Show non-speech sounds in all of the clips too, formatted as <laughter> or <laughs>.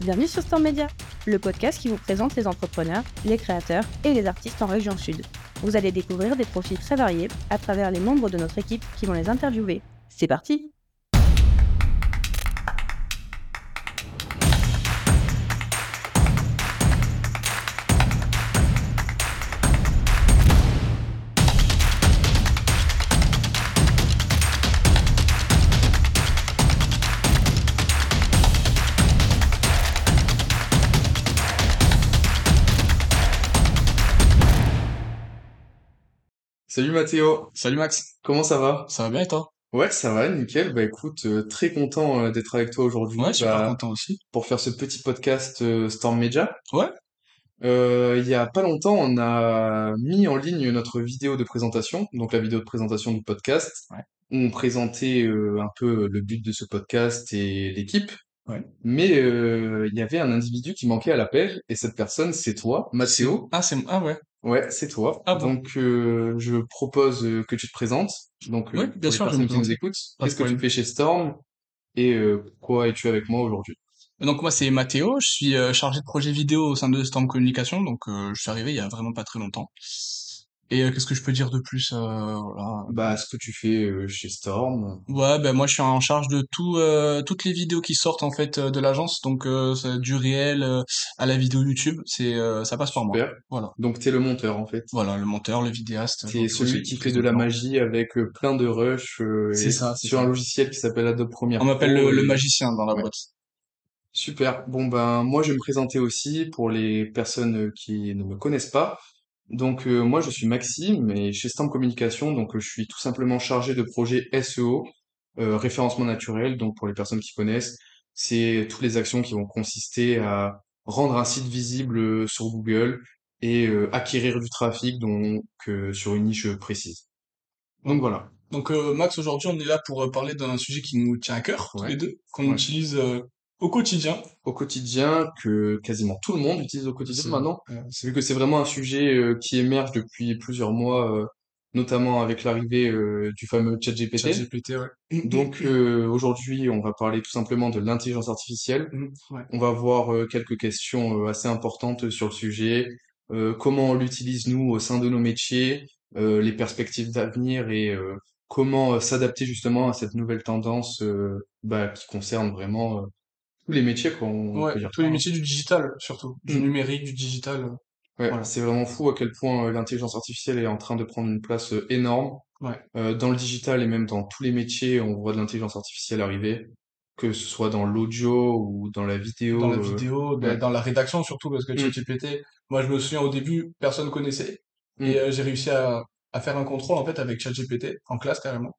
Bienvenue sur Storm Media, le podcast qui vous présente les entrepreneurs, les créateurs et les artistes en région sud. Vous allez découvrir des profils très variés à travers les membres de notre équipe qui vont les interviewer. C'est parti Salut Mathéo, Salut Max, comment ça va? ça va bien et toi? Ouais, ça va, nickel. Bah écoute, euh, très content euh, d'être avec toi aujourd'hui Ouais, super bah, content aussi. pour faire ce petit podcast euh, Storm Media. Ouais, Euh, il y a pas longtemps, on a mis en ligne notre vidéo de présentation, donc la vidéo de présentation du podcast, Ouais. où on présentait euh, un peu le but de ce podcast et l'équipe. Ouais. Mais euh, il y avait un individu qui manquait à l'appel, et cette personne, c'est toi, Mathéo. Ah, c'est... Ah ouais, Ouais, c'est toi. Ah bon. Donc, euh, je propose euh, que tu te présentes. Donc, euh, Oui, pour bien les sûr, vais personnes qui nous écoutent, qu'est-ce que tu fais chez Storm et euh, pourquoi es-tu avec moi aujourd'hui? Donc moi c'est Mathéo, je suis euh, chargé de projet vidéo au sein de Storm Communication, donc euh, je suis arrivé il y a vraiment pas très longtemps. Et euh, qu'est-ce que je peux dire de plus euh, voilà. Bah, ce que tu fais euh, chez Storm. Ouais, ben moi je suis en charge de tout, euh, toutes les vidéos qui sortent en fait euh, de l'agence, donc euh, du réel euh, à la vidéo YouTube, c'est euh, ça passe par moi. Super. Voilà, Donc, t'es le monteur, en fait. voilà, le monteur, le vidéaste, T'es celui qui fait de la magie avec plein de rush euh, C'est ça, sur ça. un logiciel qui s'appelle Adobe Premiere On m'appelle le, le magicien dans la Ouais. boîte. Super. Bon, ben, moi, je vais me présenter aussi pour les personnes qui ne me connaissent pas. Donc, euh, moi, je suis Maxime et chez Storm Communication, donc, euh, je suis tout simplement chargé de projet SEO, euh, référencement naturel. Donc, pour les personnes qui connaissent, c'est toutes les actions qui vont consister à rendre un site visible sur Google et euh, acquérir du trafic donc, euh, sur une niche précise. Donc, voilà. Donc euh, Max, aujourd'hui, on est là pour parler d'un sujet qui nous tient à cœur, tous les deux, qu'on Ouais. utilise euh, au quotidien. Au quotidien, que quasiment tout le monde utilise au quotidien maintenant. C'est vu que c'est vraiment un sujet euh, qui émerge depuis plusieurs mois, euh, notamment avec l'arrivée euh, du fameux ChatGPT. ChatGPT, ouais. <clears throat> Donc <clears throat> euh, aujourd'hui, on va parler tout simplement de l'intelligence artificielle. Ouais. On va voir quelques questions assez importantes sur le sujet, comment on l'utilise nous au sein de nos métiers, les perspectives d'avenir et comment s'adapter justement à cette nouvelle tendance bah, qui concerne vraiment tous les métiers qu'on Ouais, tous les hein. métiers du digital, surtout. Du Mm. numérique, du digital. Ouais, Voilà. c'est vraiment fou à quel point euh, l'intelligence artificielle est en train de prendre une place euh, énorme. Ouais. Euh, dans le digital et même dans tous les métiers, on voit de l'intelligence artificielle arriver, que ce soit dans l'audio ou dans la vidéo. Dans la euh, vidéo, dans la rédaction surtout, parce que Mm. ChatGPT, moi je me souviens au début, personne connaissait. Mm. Et euh, j'ai réussi à, à faire un contrôle en fait avec ChatGPT, en classe carrément.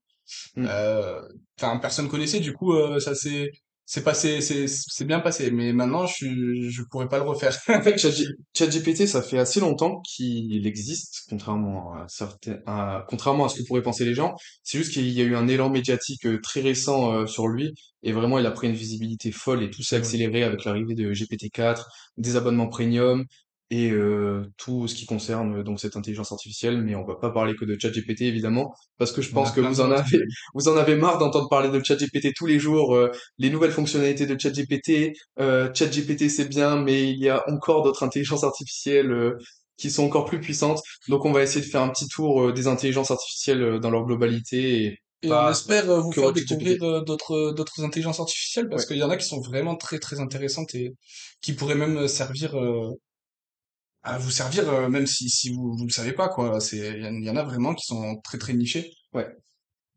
Mm. Euh, Enfin, personne connaissait, du coup, euh, ça s'est c'est passé, c'est c'est bien passé. Mais maintenant, je je pourrais pas le refaire. En fait, ChatG- ChatGPT, ça fait assez longtemps qu'il existe, contrairement à certains, à- contrairement à ce que pourraient penser les gens. C'est juste qu'il y a eu un élan médiatique euh, très récent euh, sur lui, et vraiment, il a pris une visibilité folle, et tout s'est accéléré avec l'arrivée de GPT-4, des abonnements premium, et euh, tout ce qui concerne donc cette intelligence artificielle. Mais on va pas parler que de ChatGPT, évidemment, parce que je pense que vous en avez, <laughs> vous en avez marre d'entendre parler de ChatGPT tous les jours, euh, les nouvelles fonctionnalités de ChatGPT, euh, ChatGPT c'est bien, mais il y a encore d'autres intelligences artificielles euh, qui sont encore plus puissantes. Donc on va essayer de faire un petit tour euh, des intelligences artificielles euh, dans leur globalité. Et Et on espère vous faire découvrir d'autres d'autres intelligences artificielles parce Ouais. qu'il y en a qui sont vraiment très très intéressantes et qui pourraient même servir euh, à vous servir euh, même si si vous vous le savez pas quoi. C'est il y, en- il y en a vraiment qui sont très très nichés. Ouais.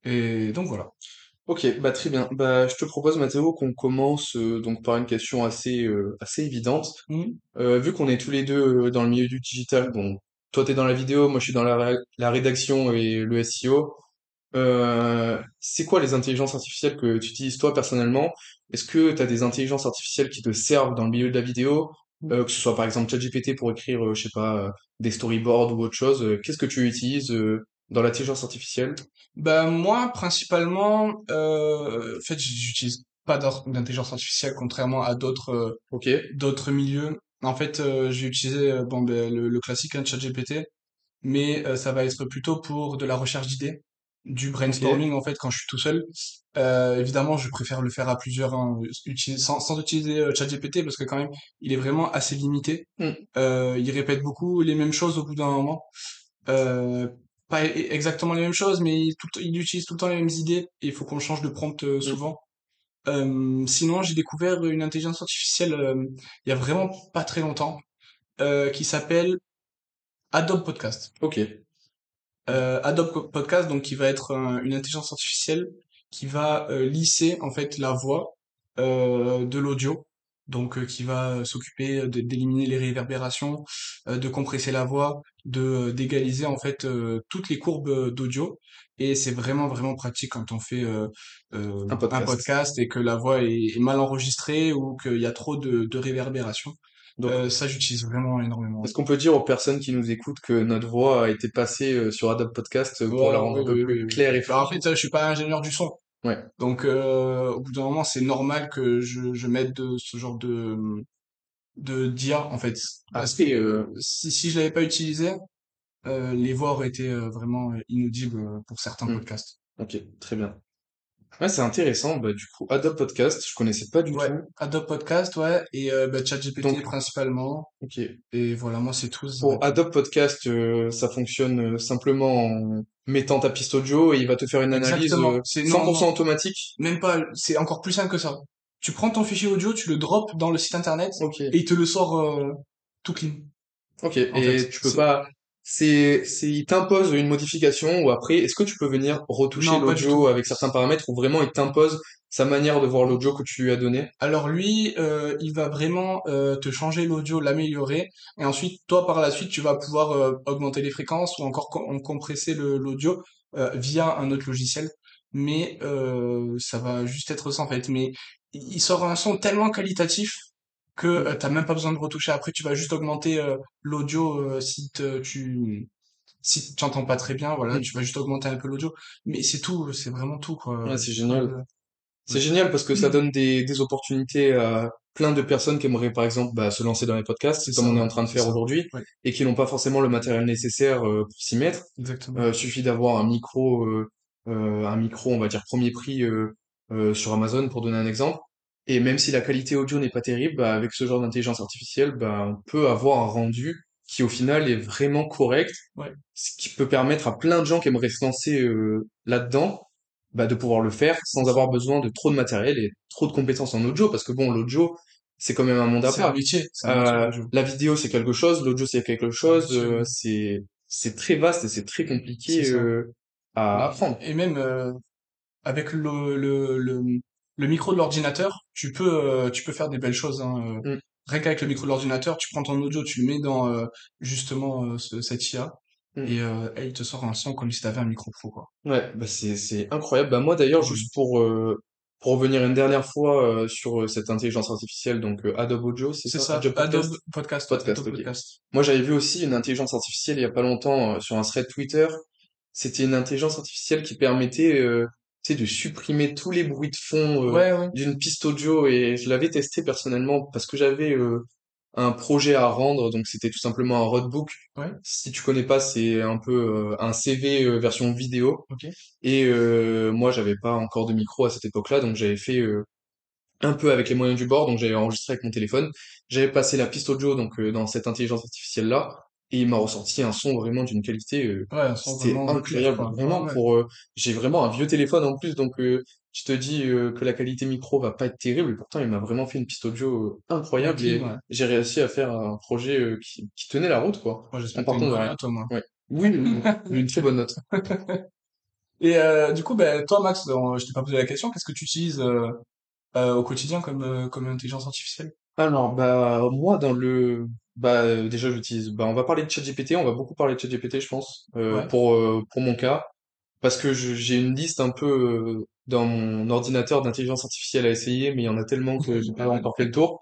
Et donc voilà. Ok, bah très bien. Bah je te propose Mathéo qu'on commence euh, donc par une question assez euh, assez évidente. Euh, vu qu'on est tous les deux dans le milieu du digital, bon, toi t'es dans la vidéo, moi je suis dans la, la rédaction et le SEO. Euh, c'est quoi les intelligences artificielles que tu utilises toi personnellement? Est-ce que tu as des intelligences artificielles qui te servent dans le milieu de la vidéo? Euh, que ce soit par exemple ChatGPT pour écrire, euh, je sais pas, euh, des storyboards ou autre chose. euh, Qu'est-ce que tu utilises euh, dans l'intelligence artificielle? Ben moi principalement euh, en fait j'utilise pas d'intelligence artificielle contrairement à d'autres euh, Ok. d'autres milieux. En fait, euh, j'ai utilisé bon, ben, le, le classique hein, ChatGPT, mais euh, ça va être plutôt pour de la recherche d'idées. Du brainstorming en fait quand je suis tout seul. Euh, évidemment, je préfère le faire à plusieurs, hein, utiliser, sans, sans utiliser euh, ChatGPT parce que quand même, il est vraiment assez limité. Mm. Euh, il répète beaucoup les mêmes choses au bout d'un moment. Euh, pas e- exactement les mêmes choses, mais il, tout, il utilise tout le temps les mêmes idées et il faut qu'on change de prompt euh, souvent. Euh, sinon, j'ai découvert une intelligence artificielle euh, il y a vraiment pas très longtemps euh, qui s'appelle Adobe Podcast. Ok. Euh, Adobe Podcast, donc qui va être un- une intelligence artificielle qui va euh, lisser en fait la voix euh, de l'audio, donc euh, qui va s'occuper d'éliminer les réverbérations, de compresser la voix, de d'égaliser en fait toutes les courbes d'audio. Et c'est vraiment vraiment pratique quand on fait Un podcast. podcast et que la voix est, est mal enregistrée ou qu'il y a trop de, de réverbération. Donc, Euh, ça j'utilise vraiment énormément. est-ce qu'on peut dire aux personnes qui nous écoutent que notre voix a été passée euh, sur Adobe Podcast euh, pour la rendre oui, un peu oui, plus oui, oui. claire et Alors, en fluide fait, je suis pas ingénieur du son. Ouais. Donc, euh, au bout d'un moment, c'est normal que je, je mette de, ce genre de, de d'IA, en fait. Parce que euh, si, si je l'avais pas utilisé, euh, les voix auraient été euh, vraiment inaudibles euh, pour certains Hmm. podcasts. ok, très bien. Ouais, c'est intéressant. Bah, du coup, Adobe Podcast, je connaissais pas du Ouais, tout. Adobe Podcast, ouais, et euh, bah, ChatGPT Donc- principalement. Ok. Et voilà, moi, c'est tout. Pour Adobe Podcast, euh, ça fonctionne euh, simplement en mettant ta piste audio et il va te faire une analyse euh, C'est- 100% non, non. automatique. Même pas, c'est encore plus simple que ça. Tu prends ton fichier audio, tu le drops dans le site internet Ok. et il te le sort euh, tout clean. Ok. Et fait, tu peux pas. C'est, c'est, il t'impose une modification ou après, est-ce que tu peux venir retoucher Non, l'audio avec certains paramètres ou vraiment il t'impose sa manière de voir l'audio que tu lui as donné? Alors lui, euh, il va vraiment euh, te changer l'audio, l'améliorer, et ensuite toi par la suite tu vas pouvoir euh, augmenter les fréquences ou encore com- compresser le- l'audio euh, via un autre logiciel. Mais euh, ça va juste être ça en fait. Mais il sort un son tellement qualitatif que euh, t'as même pas besoin de retoucher. Après tu vas juste augmenter euh, l'audio euh, si tu si tu entends pas très bien, voilà, tu vas juste augmenter un peu l'audio. Mais c'est tout, c'est vraiment tout quoi. Ouais, c'est génial. Euh, C'est génial parce que ça donne des, des opportunités à plein de personnes qui aimeraient par exemple bah, se lancer dans les podcasts, comme ça, on est en train de faire aujourd'hui, Ouais. et qui n'ont pas forcément le matériel nécessaire euh, pour s'y mettre. Exactement. Euh, suffit d'avoir un micro, euh, euh, un micro, on va dire premier prix euh, euh, sur Amazon pour donner un exemple. Et même si la qualité audio n'est pas terrible, bah, avec ce genre d'intelligence artificielle, bah, on peut avoir un rendu qui au final est vraiment correct, Ouais. ce qui peut permettre à plein de gens qui aimeraient se lancer euh, là-dedans, bah, de pouvoir le faire sans avoir besoin de trop de matériel et trop de compétences en audio, parce que bon, l'audio, c'est quand même un monde à part. métier. un métier, Euh, le jeu. la vidéo c'est quelque chose, l'audio c'est quelque chose, euh, c'est c'est très vaste et c'est très compliqué euh, à apprendre. Et même euh, avec le, le, le, le micro de l'ordinateur, tu peux euh, tu peux faire des belles choses. Hein. euh. Mm. Rien qu'avec le micro de l'ordinateur, tu prends ton audio, tu le mets dans euh, justement euh, ce- cette IA Mm. et, euh, il te sort un son comme si t'avais un micro pro quoi. Ouais, bah c'est c'est incroyable. Bah moi d'ailleurs Ouais. juste pour euh, pour revenir une dernière fois euh, sur euh, cette intelligence artificielle donc euh, Adobe Audio, c'est ça, ça. Adobe Podcast Adobe Podcast? Podcast, Adobe. Podcast. Moi j'avais vu aussi une intelligence artificielle il y a pas longtemps euh, sur un thread Twitter. C'était une intelligence artificielle qui permettait euh, tu sais de supprimer tous les bruits de fond euh, Ouais ouais. d'une piste audio et je l'avais testé personnellement parce que j'avais euh, un projet à rendre, donc c'était tout simplement un roadbook. Ouais. Si tu connais pas, c'est un peu euh, un CV version vidéo. Et moi, j'avais pas encore de micro à cette époque-là, donc j'avais fait un peu avec les moyens du bord, donc j'avais enregistré avec mon téléphone. J'avais passé la piste audio donc dans cette intelligence artificielle-là, et il m'a ressorti un son vraiment d'une qualité euh, Ouais, c'était incroyable, quoi. vraiment Ouais, pour. euh, j'ai vraiment un vieux téléphone en plus, donc euh, je te dis euh, que la qualité micro va pas être terrible. et Pourtant, il m'a vraiment fait une piste audio euh, incroyable et ouais. j'ai réussi à faire un projet euh, qui, qui tenait la route, quoi. Moi, j'espère que une moins. Ouais. Oui, une très bonne note. <laughs> Et euh, du coup, ben, toi, Max, je t'ai pas posé la question. Qu'est-ce que tu utilises euh, euh, au quotidien comme, euh, comme intelligence artificielle? Alors, bah moi dans le bah euh, déjà j'utilise bah on va parler de ChatGPT, on va beaucoup parler de ChatGPT je pense euh, Ouais. pour euh, pour mon cas parce que je- j'ai une liste un peu euh, dans mon ordinateur d'intelligence artificielle à essayer mais il y en a tellement que j'ai pas encore fait le tour.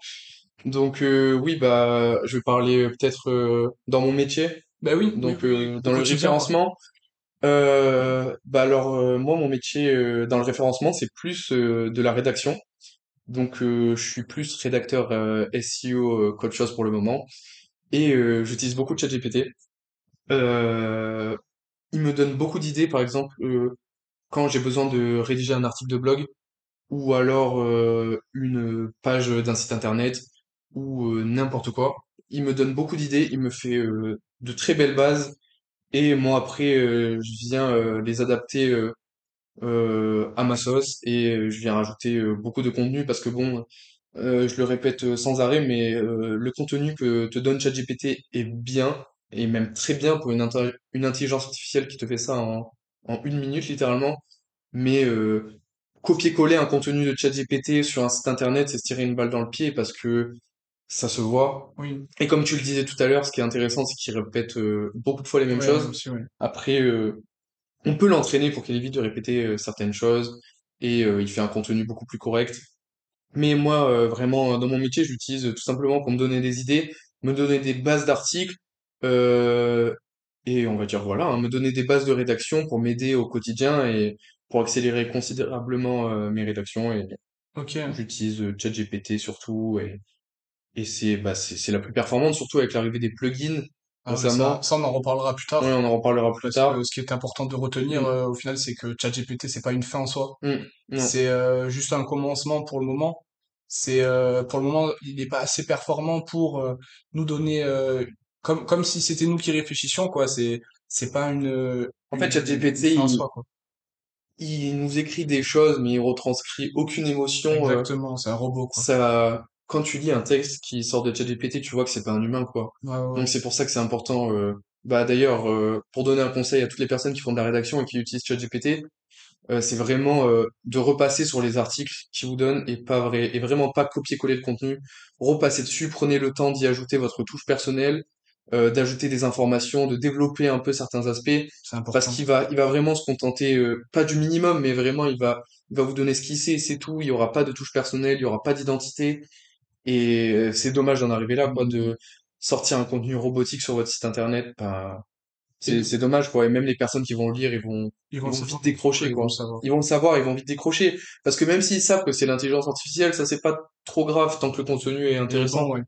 Donc euh, oui bah je vais parler euh, peut-être euh, dans mon métier Ben oui, donc oui, oui, euh, au dans le quotidien, quoi. référencement euh, bah alors euh, moi mon métier euh, dans le référencement c'est plus euh, de la rédaction. Donc euh, je suis plus rédacteur euh, SEO euh, qu'autre chose pour le moment et euh, j'utilise beaucoup de ChatGPT. Euh, il me donne beaucoup d'idées par exemple euh, quand j'ai besoin de rédiger un article de blog ou alors euh, une page d'un site internet ou euh, n'importe quoi. Il me donne beaucoup d'idées, il me fait euh, de très belles bases et moi après euh, je viens euh, les adapter euh, euh, à ma sauce et euh, je viens rajouter euh, beaucoup de contenu parce que bon, euh, je le répète euh, sans arrêt, mais euh, le contenu que te donne ChatGPT est bien et même très bien pour une, une intelligence artificielle qui te fait ça en, en une minute littéralement. Mais euh, copier-coller un contenu de ChatGPT sur un site internet, c'est se tirer une balle dans le pied parce que ça se voit. Oui, Et comme tu le disais tout à l'heure, ce qui est intéressant, c'est qu'il répète euh, beaucoup de fois les mêmes ouais, choses. aussi, ouais. Après, euh, on peut l'entraîner pour qu'il évite de répéter euh, certaines choses et euh, il fait un contenu beaucoup plus correct. Mais moi, euh, vraiment, dans mon métier, je l'utilise tout simplement pour me donner des idées, me donner des bases d'articles, euh, et on va dire voilà, hein, me donner des bases de rédaction pour m'aider au quotidien et pour accélérer considérablement euh, mes rédactions. Et Ok. j'utilise euh, ChatGPT surtout, et, et c'est bah, c'est la plus performante, surtout avec l'arrivée des plugins Ah ça, on en reparlera plus tard. on en reparlera plus tard. que ce qui est important de retenir, Mm, euh, au final, c'est que ChatGPT, c'est pas une fin en soi. mm. C'est euh, juste un commencement pour le moment. C'est euh, pour le moment, il n'est pas assez performant pour nous donner comme comme si c'était nous qui réfléchissions quoi. C'est c'est pas une En fait, ChatGPT, il, soi quoi. il nous écrit des choses, mais il retranscrit aucune émotion. Exactement, c'est un robot quoi. ça, quand tu lis un texte qui sort de ChatGPT, tu vois que c'est pas un humain, quoi. Ouais ouais. Donc c'est pour ça que c'est important. euh, Bah d'ailleurs, euh, pour donner un conseil à toutes les personnes qui font de la rédaction et qui utilisent ChatGPT, euh, c'est vraiment euh, de repasser sur les articles qu'ils vous donnent et pas vrai, et vraiment pas copier-coller le contenu. Repassez dessus, prenez le temps d'y ajouter votre touche personnelle, d'ajouter des informations, de développer un peu certains aspects, C'est parce qu'il va, il va vraiment se contenter, pas du minimum, mais vraiment il va, il va vous donner ce qu'il sait, c'est tout. Il y aura pas de touche personnelle, il y aura pas d'identité. Et euh, c'est dommage d'en arriver là, quoi, de sortir un contenu robotique sur votre site internet. Et c'est, c'est dommage, quoi. Et même les personnes qui vont le lire, ils vont, ils vont ils le vont vite décrocher, ils vont quoi. Ils vont le savoir, ils vont vite décrocher. Parce que même s'ils savent que c'est l'intelligence artificielle, ça c'est pas trop grave tant que le contenu est intéressant. ouais.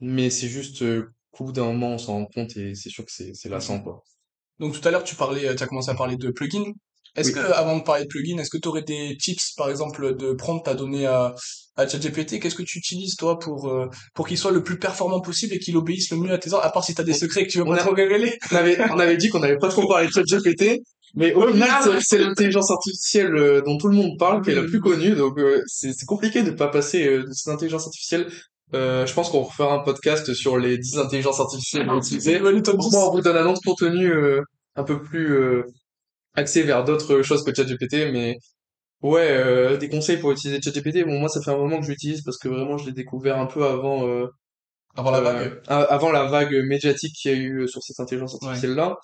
Mais c'est juste euh, bout d'un moment, on s'en rend compte et c'est sûr que c'est, c'est lassant, quoi. Donc tout à l'heure, tu parlais, tu as commencé à parler de plugins. Est-ce Oui. que, avant de parler de plugins, est-ce que tu aurais des tips, par exemple, de prompt à donner à, à ChatGPT? Qu'est-ce que tu utilises, toi, pour, euh, pour qu'il soit le plus performant possible et qu'il obéisse le mieux à tes ordres, à part si tu as des secrets que tu veux on pas a, trop révéler? on avait, on avait dit qu'on n'avait pas trop parlé de ChatGPT, mais au final, Ah, c'est l'intelligence artificielle euh, dont tout le monde parle, qui est la plus connue, donc euh, c'est compliqué de pas passer euh, de cette intelligence artificielle. Euh, je pense qu'on refera un podcast sur les 10 intelligences artificielles top Franchement, 10. on vous donne un autre contenu euh, un peu plus euh, axé vers d'autres choses que ChatGPT, mais ouais, euh, des conseils pour utiliser ChatGPT. Bon, moi, ça fait un moment que je l'utilise parce que vraiment, je l'ai découvert un peu avant, euh, Avant la euh, vague. a- avant la vague médiatique qu'il y a eu euh, sur cette intelligence Ouais. artificielle-là.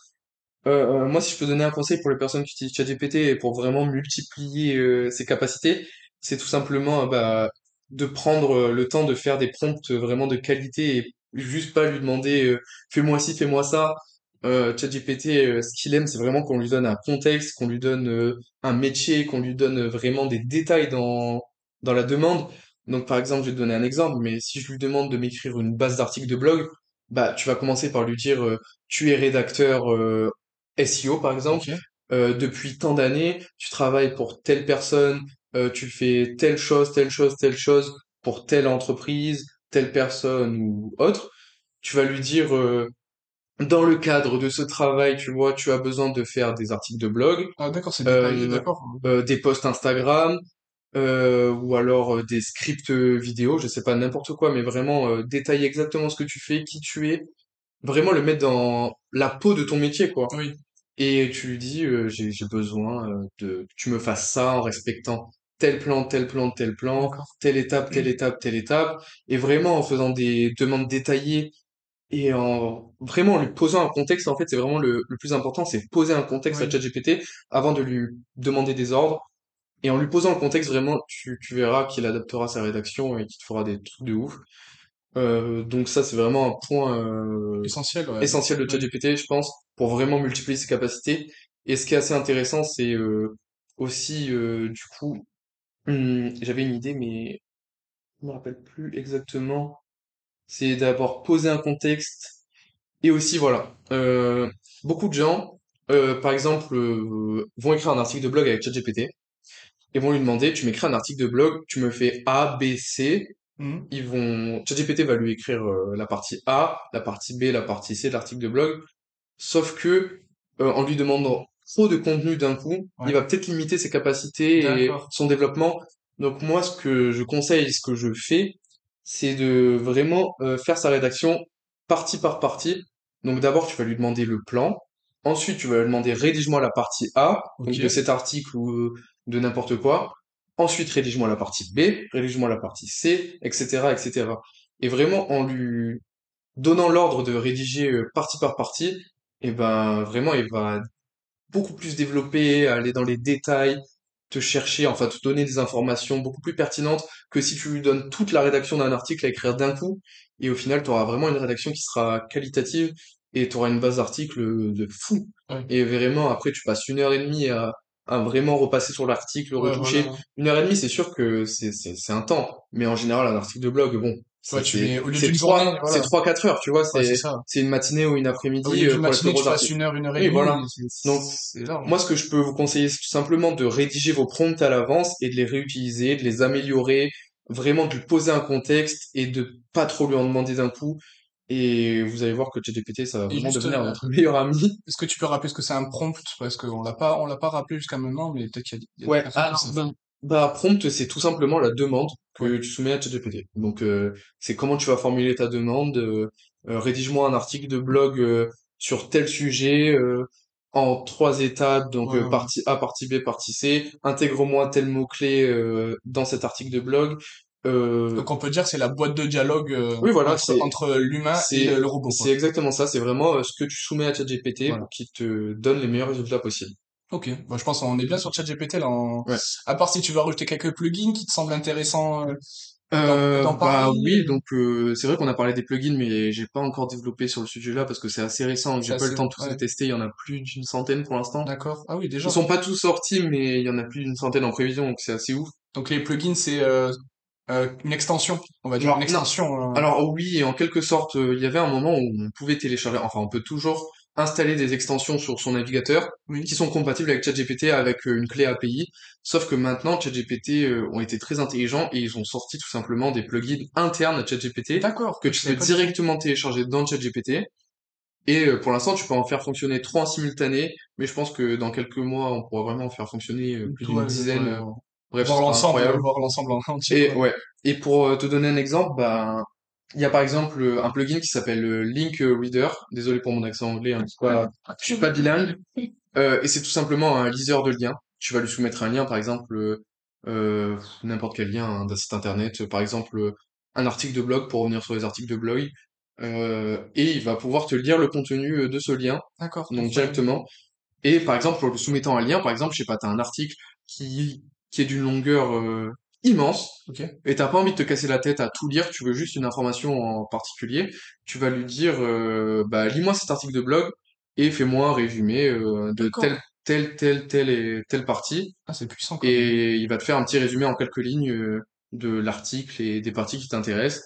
Euh, euh, moi, si je peux donner un conseil pour les personnes qui utilisent ChatGPT et pour vraiment multiplier euh, ses capacités, c'est tout simplement bah, de prendre le temps de faire des prompts vraiment de qualité et juste pas lui demander euh, fais-moi ci, fais-moi ça. Euh, ChatGPT, euh, ce qu'il aime, c'est vraiment qu'on lui donne un contexte, qu'on lui donne euh, un métier, qu'on lui donne euh, vraiment des détails dans, dans la demande. Donc, par exemple, je vais te donner un exemple, mais si je lui demande de m'écrire une base d'articles de blog, bah, tu vas commencer par lui dire euh, tu es rédacteur SEO par exemple, Ok. euh, depuis tant d'années, tu travailles pour telle personne, euh, tu fais telle chose, telle chose, telle chose pour telle entreprise, telle personne ou autre. Tu vas lui dire, euh, dans le cadre de ce travail, tu vois, tu as besoin de faire des articles de blog, Ah, d'accord, c'est détaillé, euh, d'accord. euh, des posts Instagram, euh, ou alors euh, des scripts vidéo, je sais pas, n'importe quoi, mais vraiment euh, détailler exactement ce que tu fais, qui tu es, vraiment le mettre dans la peau de ton métier, quoi. Oui, Et tu lui dis, euh, j'ai, j'ai besoin de que tu me fasses ça en respectant tel plan, tel plan, tel plan, telle étape, telle étape, telle étape, et vraiment en faisant des demandes détaillées et en vraiment en lui posant un contexte, en fait, c'est vraiment le, le plus important, c'est poser un contexte à. ChatGPT avant de lui demander des ordres. Et en lui posant le contexte, vraiment, tu, tu verras qu'il adaptera sa rédaction et qu'il te fera des trucs de ouf. Euh, donc ça, c'est vraiment un point euh, Essentiel, ouais. essentiel de. ChatGPT, je pense, pour vraiment multiplier ses capacités. Et ce qui est assez intéressant, c'est euh, aussi, euh, du coup, hum, j'avais une idée, mais je me rappelle plus exactement. C'est d'abord poser un contexte et aussi, voilà, euh, beaucoup de gens euh, par exemple, euh, vont écrire un article de blog avec ChatGPT et vont lui demander, tu m'écris un article de blog, tu me fais A, B, C. Mhm. Ils vont, ChatGPT va lui écrire euh, la partie A, la partie B, la partie C de l'article de blog. Sauf que, euh, en lui demandant trop de contenu d'un coup, Ouais. il va peut-être limiter ses capacités et son développement. Donc moi, ce que je conseille, ce que je fais, c'est de vraiment euh, faire sa rédaction partie par partie. Donc d'abord, tu vas lui demander le plan. Ensuite, tu vas lui demander rédige-moi la partie A, donc de cet article ou euh, de n'importe quoi. Ensuite, rédige-moi la partie B, rédige-moi la partie C, etc., etc. Et vraiment, en lui donnant l'ordre de rédiger euh, partie par partie, et ben vraiment, il va beaucoup plus développer, aller dans les détails, te chercher, enfin te donner des informations beaucoup plus pertinentes que si tu lui donnes toute la rédaction d'un article à écrire d'un coup. Et au final, tu auras vraiment une rédaction qui sera qualitative et tu auras une base d'articles de fou. Ouais. Et vraiment, après, tu passes une heure et demie à, à vraiment repasser sur l'article, Ouais, retoucher. voilà. Une heure et demie, c'est sûr que c'est, c'est, c'est un temps. Mais en général, un article de blog, bon, Ouais, c'est, tu c'est, mets, au lieu c'est d'une trois, journée, voilà. c'est trois, quatre heures, tu vois, c'est, une matinée ou une après-midi Au lieu euh, d'une matinée, tu passes une heure, une heure et demie. voilà. Donc, large. Moi, ce que je peux vous conseiller, c'est tout simplement de rédiger vos prompts à l'avance et de les réutiliser, de les améliorer, vraiment de lui poser un contexte et de pas trop lui en demander d'un coup. Et vous allez voir que ChatGPT, ça va vraiment devenir euh, votre meilleur ami. Est-ce que tu peux rappeler ce que c'est un prompt? Parce qu'on l'a pas, on l'a pas rappelé jusqu'à maintenant, mais peut-être qu'il y a, y a des Ouais, alors, savent. ben, bah, prompt, c'est tout simplement la demande que tu soumets à ChatGPT. Donc, euh, c'est comment tu vas formuler ta demande. euh, euh, rédige-moi un article de blog euh, sur tel sujet euh, en trois étapes. Donc, euh, ouais. partie A, partie B, partie C. Intègre-moi tel mot-clé euh, dans cet article de blog. Euh, Donc on peut dire que c'est la boîte de dialogue euh, oui, voilà, entre, c'est entre l'humain et c'est le, le robot, quoi. c'est exactement ça. C'est vraiment euh, ce que tu soumets à ChatGPT Voilà. pour qu'il te donne les meilleurs résultats possibles. Ok, bah, je pense qu'on est bien sur ChatGPT là. En... Ouais. À part si tu veux rajouter quelques plugins qui te semblent intéressants. euh, Euh, bah oui, donc euh, c'est vrai qu'on a parlé des plugins, mais j'ai pas encore développé sur le sujet-là parce que c'est assez récent, j'ai pas le temps de tous ouais. les tester. Il y en a plus d'une centaine pour l'instant. D'accord. Ah oui, déjà. Ils sont pas tous sortis, mais il y en a plus d'une centaine en prévision, donc c'est assez ouf. Donc les plugins, c'est euh, euh, une extension, on va dire. Alors, une extension. euh, Alors oui, en quelque sorte, euh, il y avait un moment où on pouvait télécharger, enfin on peut toujours installer des extensions sur son navigateur Oui. qui sont compatibles avec ChatGPT avec euh, une clé API. Sauf que maintenant, ChatGPT euh, ont été très intelligents et ils ont sorti tout simplement des plugins internes à ChatGPT D'accord. que tu peux directement télécharger dans ChatGPT. Et euh, pour l'instant, tu peux en faire fonctionner trois en simultané, mais je pense que dans quelques mois, on pourra vraiment en faire fonctionner plus d'une Ouais, dizaine. ouais, ouais. Bref, voir l'ensemble, voir l'ensemble en entier. Et ouais. Et pour te donner un exemple, bah, il y a par exemple euh, un plugin qui s'appelle euh, Link Reader. Désolé pour mon accent anglais, hein, je suis pas, je suis pas bilingue. <laughs> Euh, et c'est tout simplement un liseur de liens. Tu vas lui soumettre un lien, par exemple, euh, n'importe quel lien hein, d'un site internet, par exemple un article de blog pour revenir sur les articles de blog. Euh, et il va pouvoir te lire le contenu de ce lien, D'accord. donc directement. Et par exemple, en lui soumettant un lien, par exemple, je sais pas, t'as un article qui, qui est d'une longueur immense, et t'as pas envie de te casser la tête à tout lire, tu veux juste une information en particulier, tu vas lui dire, euh, bah, lis-moi cet article de blog et fais-moi un résumé euh, de telle, telle, telle, telle et telle partie, Ah, c'est puissant quand même. et il va te faire un petit résumé en quelques lignes euh, de l'article et des parties qui t'intéressent.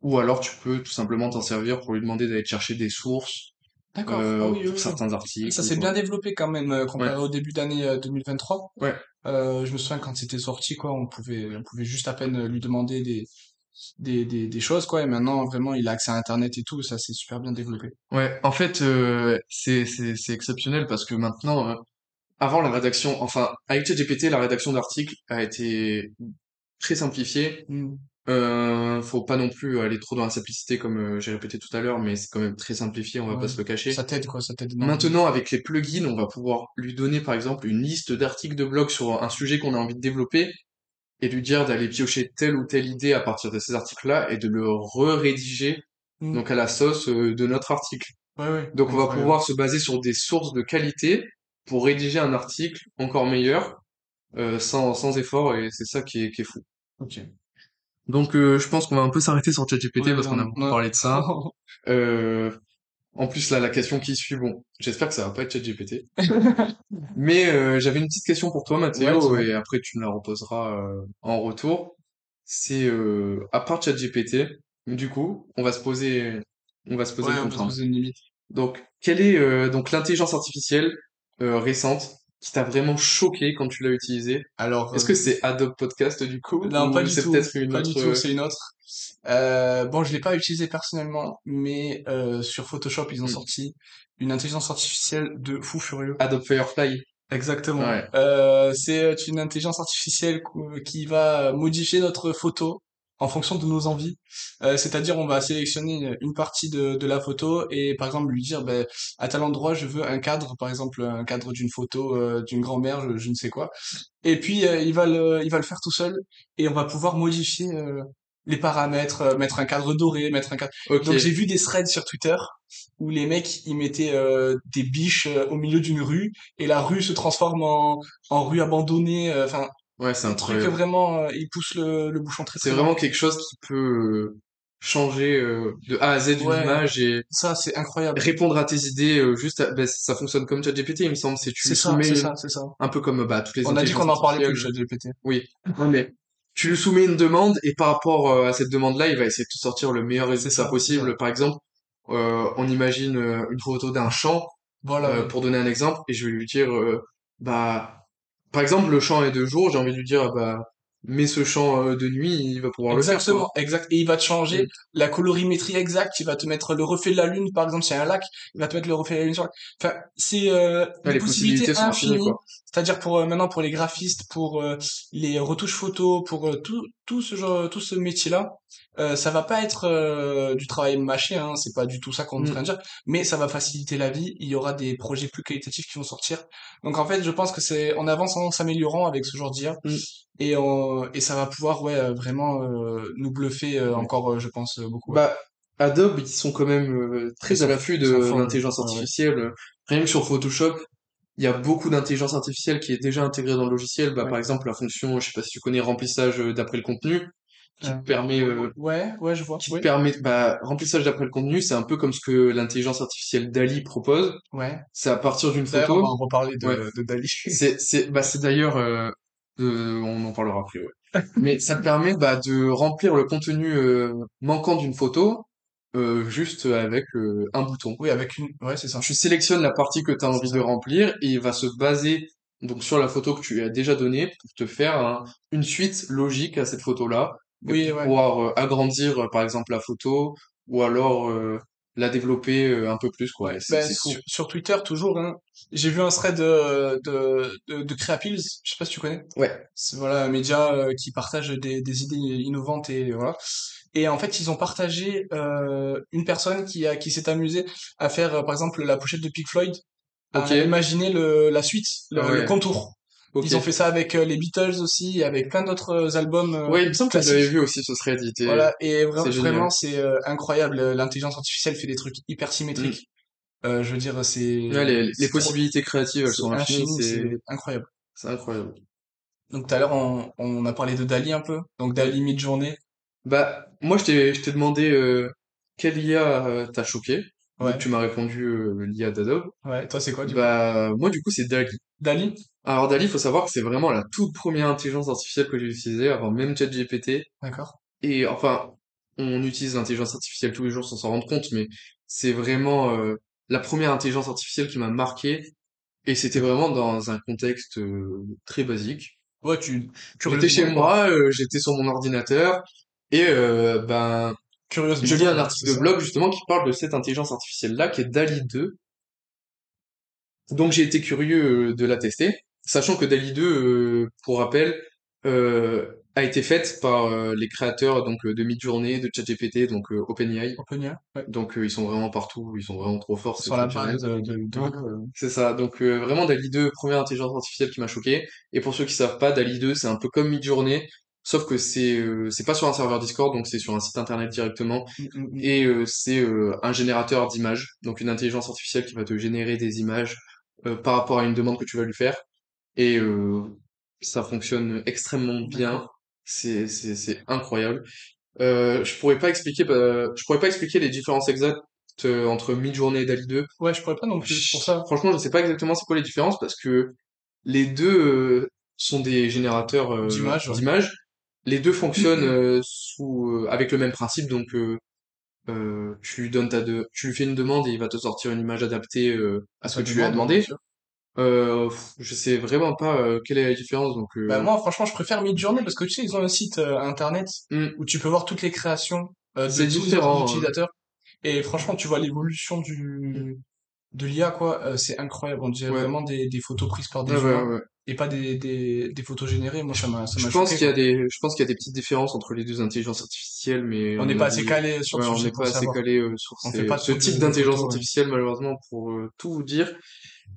Ou alors tu peux tout simplement t'en servir pour lui demander d'aller chercher des sources D'accord. euh, Ah oui, oui, pour oui. certains articles. Ça s'est bien développé quand même euh, comparé au début d'année euh, 2023. Ouais. Euh, je me souviens quand c'était sorti, quoi, on pouvait, on pouvait juste à peine euh, lui demander des, des, des, des choses, quoi. Et maintenant, vraiment, il a accès à Internet et tout. Ça s'est super bien développé. Ouais, en fait, euh, c'est c'est c'est exceptionnel parce que maintenant, euh, avant la rédaction, enfin avec ChatGPT, la rédaction d'articles a été très simplifiée. Hmm. Euh, faut pas non plus aller trop dans la simplicité comme euh, j'ai répété tout à l'heure, mais c'est quand même très simplifié, on va Ouais. pas se le cacher. Ça t'aide, quoi. Ça t'aide. Maintenant, avec les plugins, on va pouvoir lui donner par exemple une liste d'articles de blog sur un sujet qu'on a envie de développer et lui dire d'aller piocher telle ou telle idée à partir de ces articles-là et de le re-rédiger Hmm. donc à la sauce euh, de notre article. Ouais, ouais. Donc on va pouvoir se baser sur des sources de qualité pour rédiger un article encore meilleur euh, sans, sans effort et c'est ça qui est, qui est fou. Ok. Donc euh, je pense qu'on va un peu s'arrêter sur ChatGPT Ouais, parce qu'on a beaucoup parlé de ça. <laughs> Euh, en plus là la question qui suit, bon, j'espère que ça va pas être ChatGPT. <laughs> Mais euh, j'avais une petite question pour toi Mathéo et après tu me la reposeras euh, en retour. C'est euh, à part ChatGPT, du coup, on va se poser on va se poser on peut se poser une limite. Donc, quelle est euh, donc l'intelligence artificielle euh, récente qui t'a vraiment choqué quand tu l'as utilisé Alors, Est-ce euh, que c'est Adobe Podcast du coup non, pas du c'est tout. peut-être une Pas autre du tout, euh, c'est une autre. Euh, bon, je l'ai pas utilisé personnellement, mais euh, sur Photoshop, ils ont hmm, sorti une intelligence artificielle de fou furieux. Adobe Firefly Exactement. Ouais. Euh, c'est euh, une intelligence artificielle qui va modifier notre photo en fonction de nos envies. Euh, c'est-à-dire, on va sélectionner une partie de, de la photo et, par exemple, lui dire, ben, à tel endroit, je veux un cadre, par exemple, un cadre d'une photo euh, d'une grand-mère, je, je ne sais quoi. Et puis, euh, il va le, il va le faire tout seul et on va pouvoir modifier euh, les paramètres, euh, mettre un cadre doré, mettre un cadre. Donc, j'ai vu des threads sur Twitter où les mecs, ils mettaient euh, des biches euh, au milieu d'une rue et la rue se transforme en, en rue abandonnée. euh, Enfin, Ouais, c'est des trucs incroyable. vraiment, euh, ils poussent le, le bouchon très C'est vraiment quelque chose qui peut euh, changer euh, de A à Z d'une Ouais, image et ça c'est incroyable. répondre à tes idées euh, juste à- ben, ça fonctionne comme ChatGPT il me semble c'est tu soumets ça, c'est ça. un peu comme bah toutes les On a dit qu'on en parlait plus ChatGPT. oui Ouais, mais tu lui soumets une demande et par rapport euh, à cette demande là il va essayer de te sortir le meilleur résultat possible par exemple euh, on imagine une photo d'un champ Voilà. pour donner un exemple et je vais lui dire euh, bah par exemple le champ est de jour j'ai envie de lui dire bah mets ce champ euh, de nuit il va pouvoir le faire Exactement, exact. Et il va te changer la colorimétrie exacte. Il va te mettre le reflet de la lune, par exemple, s'il y a un lac, il va te mettre le reflet de la lune sur le... Enfin, c'est euh, les possibilités possibilités sont infinies infinies. C'est-à-dire pour euh, maintenant pour les graphistes, pour euh, les retouches photos, pour euh, tout tout ce genre, tout ce métier-là, ça va pas être du travail mâché, hein, c'est pas du tout ça qu'on est en train de dire, mais ça va faciliter la vie. Il y aura des projets plus qualitatifs qui vont sortir. Donc en fait, je pense que c'est on avance en s'améliorant avec ce genre d'IA Mm. et on- et ça va pouvoir ouais vraiment euh, nous bluffer euh, Ouais. encore, je pense beaucoup. Bah, Adobe, ils sont quand même très à l'affût de l'intelligence artificielle. Rien que sur Photoshop, il y a beaucoup d'intelligence artificielle qui est déjà intégrée dans le logiciel. Bah, Ouais. par exemple, la fonction, je sais pas si tu connais, remplissage euh, d'après le contenu, qui Euh, te permet, euh, ouais, ouais, je vois. qui te permet, bah, remplissage d'après le contenu, c'est un peu comme ce que l'intelligence artificielle DALI propose. Ouais. C'est à partir d'une D'ailleurs, on photo. va en reparler de, Ouais. de Dali. <laughs> C'est, c'est, bah, c'est d'ailleurs, euh, euh, on en parlera après, ouais. <laughs> Mais ça te permet, bah, de remplir le contenu euh, manquant d'une photo euh, juste avec euh, un bouton. Oui, avec une. Ouais, c'est ça. Tu sélectionnes la partie que tu as envie de remplir et il va se baser donc sur la photo que tu as déjà donnée pour te faire un- une suite logique à cette photo-là Oui, pour ouais. pouvoir euh, agrandir euh, par exemple la photo ou alors euh, la développer euh, un peu plus quoi. Ben, sur, sur Twitter, toujours, hein, j'ai vu un thread de, de, de, de Creapills, je sais pas si tu connais. Ouais. C'est voilà, un média qui partage des, des idées innovantes et voilà. Et en fait, ils ont partagé euh, une personne qui a qui s'est amusée à faire, euh, par exemple, la pochette de Pink Floyd, à Ok. imaginer le, la suite, le, Ah le contour. Ok. Ils ont fait ça avec euh, les Beatles aussi, avec plein d'autres albums Ouais, il me semble que j'avais vu aussi ce il était- Voilà, et vra- vraiment, c'est incroyable. L'intelligence artificielle fait des trucs hyper symétriques. Euh, je veux dire, c'est Mm. Ouais, les, trop- possibilités créatives, elles sont infinies. infini, C'est c'est incroyable. c'est incroyable. Donc tout à l'heure, on, on a parlé de Dali un peu. Donc Dali mid-journée. Bah, moi, je t'ai, je t'ai demandé euh, quelle IA euh, t'a choqué. Ouais. Donc, tu m'as répondu euh, l'IA d'Adobe. Ouais, toi c'est quoi du coup? Bah, moi, du coup, c'est Dali. Dali? Alors, Dali, il faut savoir que c'est vraiment la toute première intelligence artificielle que j'ai utilisée avant même ChatGPT. D'accord. Et enfin, on utilise l'intelligence artificielle tous les jours sans s'en rendre compte, mais c'est vraiment euh, la première intelligence artificielle qui m'a marqué. Et c'était vraiment dans un contexte euh, très basique. Ouais, tu J'étais chez moi, euh, j'étais sur mon ordinateur, et euh, ben, Curieusement. je lis un c'est article de blog justement qui parle de cette intelligence artificielle-là, qui est DALI 2. Donc j'ai été curieux euh, de la tester, sachant que DALI 2, euh, pour rappel, euh, a été faite par euh, les créateurs donc euh, de Midjourney, de ChatGPT, donc euh, OpenAI. OpenAI, ouais. Donc ils sont vraiment partout, ils sont vraiment trop forts. c'est Sur la base de, de, de- Ouais. C'est ça, donc vraiment DALI 2, première intelligence artificielle qui m'a choqué. Et pour ceux qui savent pas, DALI 2, c'est un peu comme Midjourney, sauf que c'est euh, c'est pas sur un serveur Discord, donc c'est sur un site internet directement. Mm, mm, mm. Et euh, c'est euh, un générateur d'images, donc une intelligence artificielle qui va te générer des images euh, par rapport à une demande que tu vas lui faire. Et euh, ça fonctionne extrêmement bien. C'est c'est c'est incroyable. Euh, je pourrais pas expliquer, bah, je pourrais pas expliquer les différences exactes entre Midjourney et DALI 2. Ouais, je pourrais pas non plus pour ça. Franchement, je sais pas exactement c'est quoi les différences parce que les deux euh, sont des générateurs D'images, ouais. Les deux fonctionnent euh, sous euh, avec le même principe, donc euh, tu lui donnes ta de, tu lui fais une demande et il va te sortir une image adaptée à ce que tu lui as demandé. Euh, je sais vraiment pas quelle est la différence, donc Bah, moi, franchement, je préfère Midjourney parce que tu sais, ils ont un site internet hmm, où tu peux voir toutes les créations de tous les utilisateurs. Et franchement, tu vois l'évolution du de l'IA, quoi. euh, c'est incroyable. On dirait Ouais, vraiment des, des photos prises par des ouais, humains ouais. et pas des, des, des photos générées. Moi, ça m'a ça Je m'a pense choqué, qu'il y a des, je pense qu'il y a des petites différences entre les deux intelligences artificielles, mais On n'est pas assez calé sur ouais, le on n'est pas assez calé euh, sur On fait ces, pas ce type d'intelligence artificielle, malheureusement, pour euh, tout vous dire.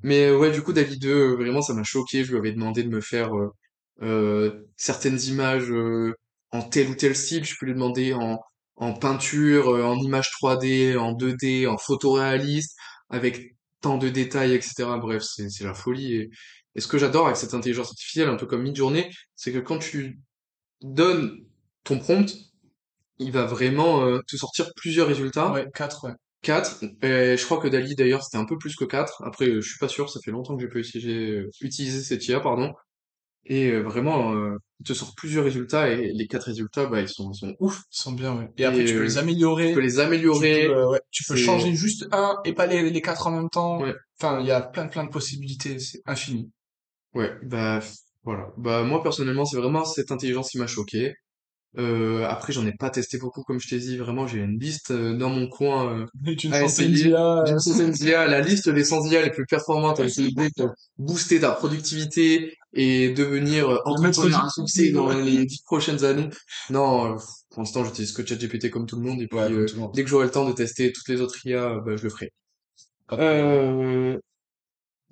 Mais ouais, du coup, Dali 2, euh, vraiment, ça m'a choqué. Je lui avais demandé de me faire euh, certaines images euh, en tel ou tel style. Je peux lui demander en, en peinture, euh, en image 3D, en 2D, en photoréaliste, avec tant de détails, etc. Bref, c'est la folie. Et, et ce que j'adore avec cette intelligence artificielle, un peu comme Midjourney, c'est que quand tu donnes ton prompt, il va vraiment euh, te sortir plusieurs résultats. Ouais, 4, ouais. Quatre. Et je crois que Dali d'ailleurs c'était un peu plus que quatre. Après, je suis pas sûr, ça fait longtemps que j'ai pas utilisé, euh, utilisé cette IA, pardon. Et euh, vraiment, euh, il te sort plusieurs résultats et les quatre résultats, bah, ils sont, ils sont ouf. Ils sont bien, ouais. Et après, tu peux euh, les tu peux améliorer. les Tu peux, améliorer. euh, ouais, tu peux C'est, changer juste un et pas les, les quatre en même temps. ouais, Enfin, il y a plein, plein de possibilités. C'est infini. ouais, bah, voilà. Bah, moi, personnellement, c'est vraiment cette intelligence qui m'a choqué. Euh, après, j'en ai pas testé beaucoup, comme je t'ai dit. Vraiment, j'ai une liste euh, dans mon coin euh, centaine d'IA. D'une centaine d'IA, la liste des 100 IA les plus performantes avec l'idée de booster ta productivité et devenir euh, entrepreneur à succès dans les dix prochaines années. Non, euh, pour l'instant, j'utilise que ChatGPT comme tout le monde et puis Ouais, comme euh, tout le monde. dès que j'aurai le temps de tester toutes les autres IA, bah, je le ferai. Euh,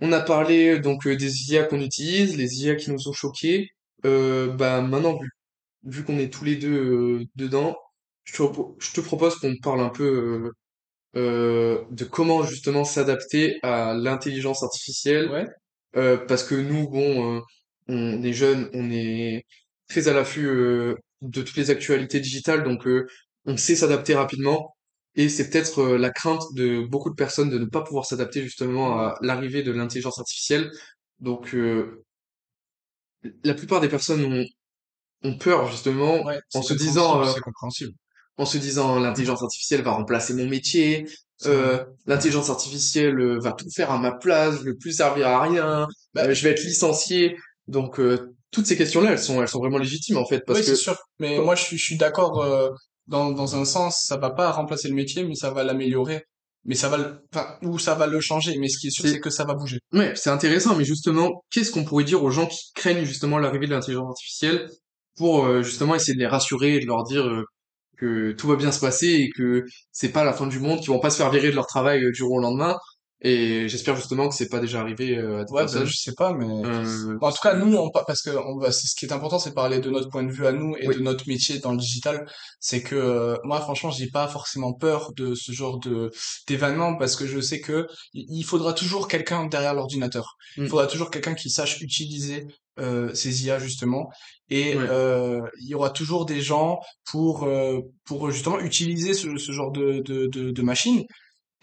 on a parlé donc des IA qu'on utilise, les IA qui nous ont choqués. Euh, bah maintenant, vu, vu qu'on est tous les deux euh, dedans, je te, repo- je te propose qu'on parle un peu euh, euh, de comment justement s'adapter à l'intelligence artificielle. Ouais. Euh, parce que nous, bon, euh, on est jeunes, on est très à l'affût euh, de toutes les actualités digitales, donc euh, on sait s'adapter rapidement. Et c'est peut-être euh, la crainte de beaucoup de personnes de ne pas pouvoir s'adapter justement à l'arrivée de l'intelligence artificielle. Donc euh, la plupart des personnes ont, ont peur justement Ouais, en c'est se disant euh, c'est compréhensible. en se disant l'intelligence artificielle va remplacer mon métier, C'est euh, l'intelligence artificielle euh, va tout faire à ma place, je vais plus servir à rien, Bah, euh, je vais être licencié. Donc euh, toutes ces questions-là, elles sont elles sont vraiment légitimes en fait parce oui, c'est que sûr. Mais moi, je suis, je suis d'accord, euh, dans, dans un sens, ça va pas remplacer le métier, mais ça va l'améliorer. Mais ça va le, enfin, ou ça va le changer. Mais ce qui est sûr, c'est c'est que ça va bouger. ouais, c'est intéressant mais justement, qu'est-ce qu'on pourrait dire aux gens qui craignent justement l'arrivée de l'intelligence artificielle pour euh, justement essayer de les rassurer et de leur dire euh, que tout va bien se passer et que c'est pas la fin du monde, qu'ils vont pas se faire virer de leur travail euh, du jour au lendemain. Et j'espère justement que c'est pas déjà arrivé euh, à des Ouais, ben, je sais pas, mais Euh, en tout cas, nous, on, pa- parce que on ce qui est important, c'est parler de notre point de vue à nous et oui, de notre métier dans le digital. C'est que euh, moi, franchement, j'ai pas forcément peur de ce genre de d'événement parce que je sais que il faudra toujours quelqu'un derrière l'ordinateur. Il Mm. faudra toujours quelqu'un qui sache utiliser euh, ces IA justement, et ouais. euh, il y aura toujours des gens pour euh, pour justement utiliser ce, ce genre de de de, de machine.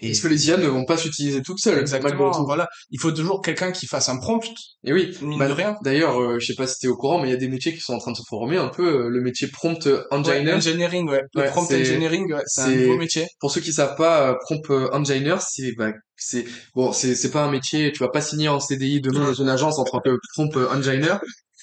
Parce que les IA ne vont pas s'utiliser toutes seules, exactement, tout. voilà, il faut toujours quelqu'un qui fasse un prompt, Et oui, mine bah, de rien. d'ailleurs, euh, je sais pas si t'es au courant, mais il y a des métiers qui sont en train de se former un peu. euh, le métier prompt Ouais, engineer, engineering, ouais. Le ouais, prompt engineering, ouais, c'est un nouveau métier. pour ceux qui savent pas, euh, prompt euh, engineer, c'est, bah, c'est, bon, c'est, c'est pas un métier, tu vas pas signer en CDI demain dans une agence en tant que prompt engineer,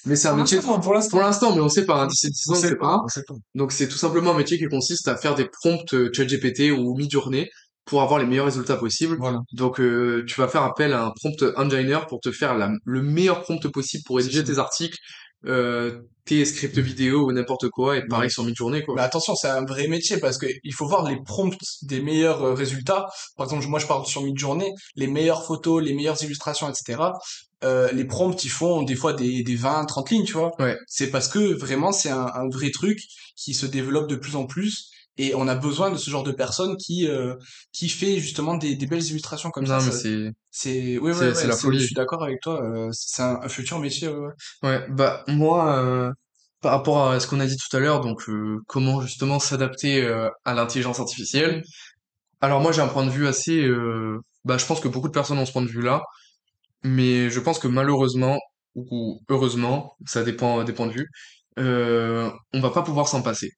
mais c'est un métier, pour l'instant, mais on sait pas, hein, d'ici 10 on ans, on sait sait pas, pas. on sait pas. Donc c'est tout simplement un métier qui consiste à faire des prompts ChatGPT ou Midjourney pour avoir les meilleurs résultats possibles. Voilà, Donc euh, tu vas faire appel à un prompt engineer pour te faire la- le meilleur prompt possible pour rédiger tes articles, euh, tes scripts vidéo ou n'importe quoi, et pareil sur Midjourney Mais attention, c'est un vrai métier parce que il faut voir les prompts des meilleurs euh, résultats. Par exemple, moi je parle sur Midjourney, les meilleures photos, les meilleures illustrations, etc. Euh, les prompts, ils font des fois des, des 20, 30 lignes, tu vois. Ouais. C'est parce que vraiment c'est un, un vrai truc qui se développe de plus en plus et on a besoin de ce genre de personnes qui euh, qui fait justement des, des belles illustrations comme ça. Non mais Ça, c'est c'est, ouais, ouais, la c'est, je folie. suis d'accord avec toi. euh, c'est un, un futur métier. Ouais, ouais. Ouais, bah moi euh, par rapport à ce qu'on a dit tout à l'heure, donc euh, comment justement s'adapter euh, à l'intelligence artificielle. Alors moi j'ai un point de vue assez euh, bah je pense que beaucoup de personnes ont ce point de vue-là. Mais je pense que malheureusement, ou heureusement, ça dépend des points de vue, euh, on va pas pouvoir s'en passer.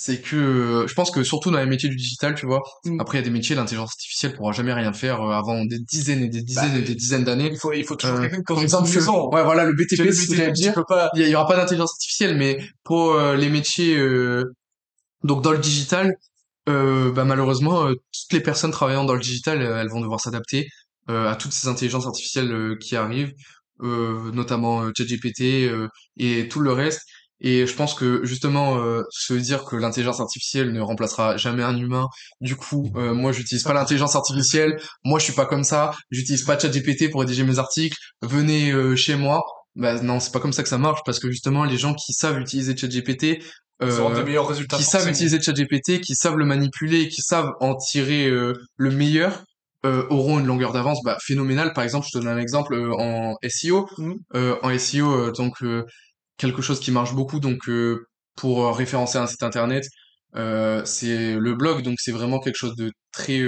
C'est que euh, je pense que surtout dans les métiers du digital, tu vois, Mm. après il y a des métiers, l'intelligence artificielle pourra jamais rien faire euh, avant des dizaines et des dizaines Bah, et des dizaines d'années. Il faut, il faut toujours Euh, quelqu'un que- ouais, voilà, le BTP, le dire. pas. Il y, aura pas d'intelligence artificielle, mais pour euh, les métiers, euh, donc dans le digital, euh, bah malheureusement, toutes les personnes travaillant dans le digital, elles vont devoir s'adapter à toutes ces intelligences artificielles qui arrivent, euh, notamment ChatGPT euh, et tout le reste. Et je pense que justement, euh, se dire que l'intelligence artificielle ne remplacera jamais un humain, du coup, euh, moi j'utilise pas l'intelligence artificielle, moi je suis pas comme ça, j'utilise pas ChatGPT pour rédiger mes articles, venez euh, chez moi. Bah non, c'est pas comme ça que ça marche parce que justement les gens qui savent utiliser ChatGPT euh, des meilleurs résultats. qui savent utiliser ChatGPT, qui savent le manipuler, qui savent en tirer euh, le meilleur, euh, auront une longueur d'avance bah, phénoménale. Par exemple, je te donne un exemple euh, en SEO. Mhm. Euh, en SEO, euh, donc euh, quelque chose qui marche beaucoup, donc euh, pour euh, référencer un site internet, euh, c'est le blog. Donc c'est vraiment quelque chose de très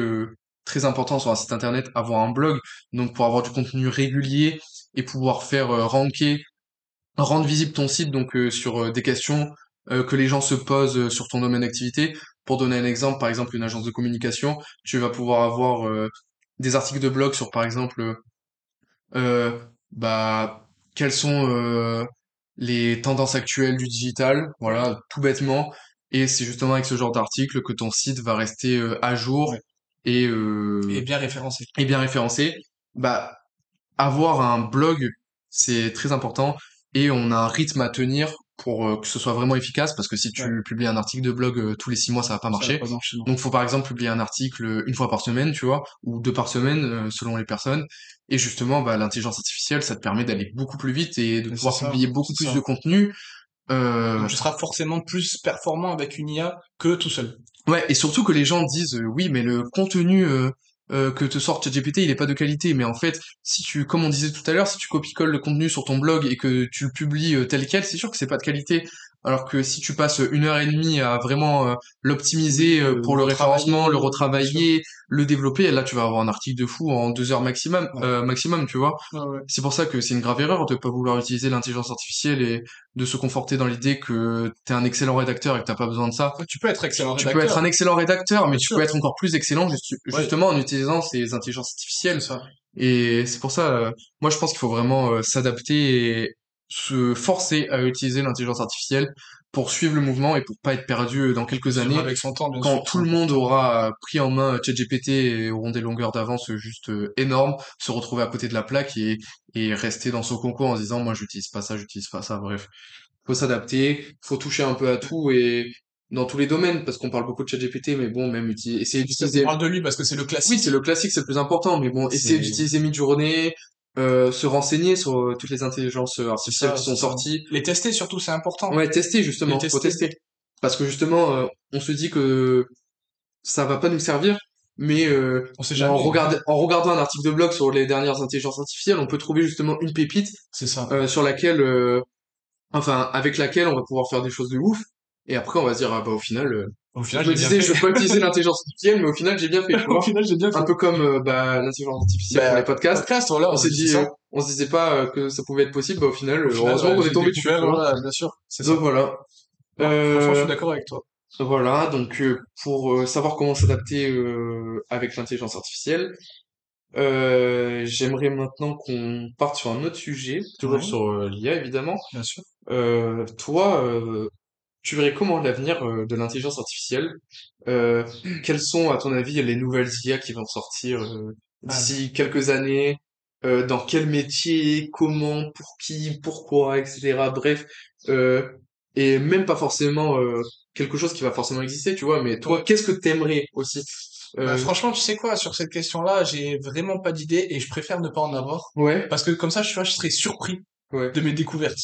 très important sur un site internet, avoir un blog. Donc pour avoir du contenu régulier et pouvoir faire ranker, rendre visible ton site donc sur des questions que les gens se posent sur ton domaine d'activité. Pour donner un exemple, par exemple une agence de communication, tu vas pouvoir avoir des articles de blog sur par exemple bah quelles sont les tendances actuelles du digital, voilà, tout bêtement. Et c'est justement avec ce genre d'article que ton site va rester euh, à jour Ouais. et, euh, Et bien référencé. et bien référencé. Bah avoir un blog, c'est très important et on a un rythme à tenir pour euh, que ce soit vraiment efficace parce que si tu Ouais. publies un article de blog euh, tous les six mois, ça va pas Ça va marcher. pas marcher. Donc, faut par exemple publier un article euh, une fois par semaine, tu vois, ou deux par semaine, euh, selon les personnes. Et justement, bah, l'intelligence artificielle, ça te permet d'aller beaucoup plus vite et de Mais pouvoir ça, publier beaucoup plus ça. de contenu. Euh, Donc, tu seras forcément plus performant avec une IA que tout seul. Ouais, et surtout que les gens disent euh, oui, mais le contenu euh, euh, que te sort ChatGPT, il est pas de qualité. Mais en fait, si tu, comme on disait tout à l'heure, si tu copies-colles le contenu sur ton blog et que tu le publies euh, tel quel, c'est sûr que c'est pas de qualité. Alors que si tu passes une heure et demie à vraiment euh, l'optimiser euh, pour le référencement, le retravailler, le développer, là tu vas avoir un article de fou en deux heures maximum, Ouais. euh, maximum, tu vois. Ouais, ouais. C'est pour ça que c'est une grave erreur de pas vouloir utiliser l'intelligence artificielle et de se conforter dans l'idée que t'es un excellent rédacteur et que t'as pas besoin de ça. Tu peux être excellent Tu rédacteur. peux être un excellent rédacteur, mais Bien tu sûr. peux être encore plus excellent juste- justement en utilisant ces intelligences artificielles. Ça. Et c'est pour ça, euh, moi je pense qu'il faut vraiment s'adapter et se forcer à utiliser l'intelligence artificielle pour suivre le mouvement et pour pas être perdu euh, dans quelques années avec son temps, bien quand sûr. tout le monde aura euh, pris en main ChatGPT et auront des longueurs d'avance juste euh, énormes, se retrouver à côté de la plaque et, et rester dans son concours en se disant moi j'utilise pas ça, j'utilise pas ça, bref. Faut s'adapter, faut toucher un peu à tout et dans tous les domaines parce qu'on parle beaucoup de ChatGPT mais bon même utiliser, essayer On d'utiliser parle de lui parce que c'est le classique. oui, c'est le classique, c'est le plus important, mais bon, essayer d'utiliser Midjourney, euh, se renseigner sur euh, toutes les intelligences euh, artificielles ça, qui sont sorties. Les tester surtout, c'est important. Ouais, tester justement, Les faut tester. Parce que justement, euh, on se dit que ça va pas nous servir, mais euh, On sait jamais. en, regard- en regardant un article de blog sur les dernières intelligences artificielles, on peut trouver justement une pépite ça. euh, sur laquelle, euh, enfin, avec laquelle on va pouvoir faire des choses de ouf. Et après, on va se dire, ah bah au final, Au je me disais, je vais pas utiliser <laughs> l'intelligence artificielle, mais au final, j'ai bien fait. Au final, j'ai bien fait. un peu comme euh, bah, l'intelligence artificielle Bah, pour les podcasts. Podcast, voilà. On s'est dit, euh, on se disait pas euh, que ça pouvait être possible, bah au final, Au euh, final, heureusement qu'on est tombé dessus. voilà, bien sûr. C'est ça. Voilà. Franchement, je suis d'accord avec toi. voilà, donc pour savoir comment s'adapter avec l'intelligence artificielle, j'aimerais maintenant qu'on parte sur un autre sujet, toujours Ouais. sur l'IA évidemment. Bien sûr. Toi, tu verrais comment l'avenir euh, de l'intelligence artificielle? Euh, quelles sont, à ton avis, les nouvelles IA qui vont sortir euh, d'ici quelques années? Euh, dans quel métier? Comment? Pour qui? Pourquoi? Etc. Bref, euh, et même pas forcément euh, quelque chose qui va forcément exister, tu vois. Mais toi, qu'est-ce que t'aimerais aussi? Euh, Bah, franchement, tu sais quoi, sur cette question-là, j'ai vraiment pas d'idée et je préfère ne pas en avoir. ouais, Parce que comme ça, je, tu vois, je serais surpris ouais. de mes découvertes.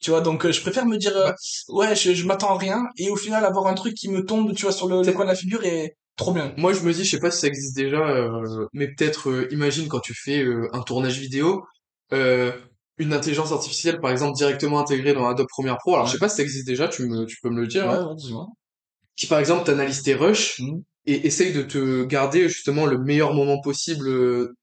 Tu vois, donc euh, je préfère me dire, euh, ouais, je, je m'attends à rien et au final avoir un truc qui me tombe, tu vois, sur le, le coin de la figure et trop bien. Moi, je me dis, je sais pas si ça existe déjà, euh, mais peut-être, imagine quand tu fais un tournage vidéo, une intelligence artificielle, par exemple, directement intégrée dans Adobe Premiere Pro. Alors, je sais pas si ça existe déjà, tu me, tu peux me le dire, hein, ouais, qui, par exemple, t'analyse tes rushs Mhm. et essaye de te garder justement le meilleur moment possible de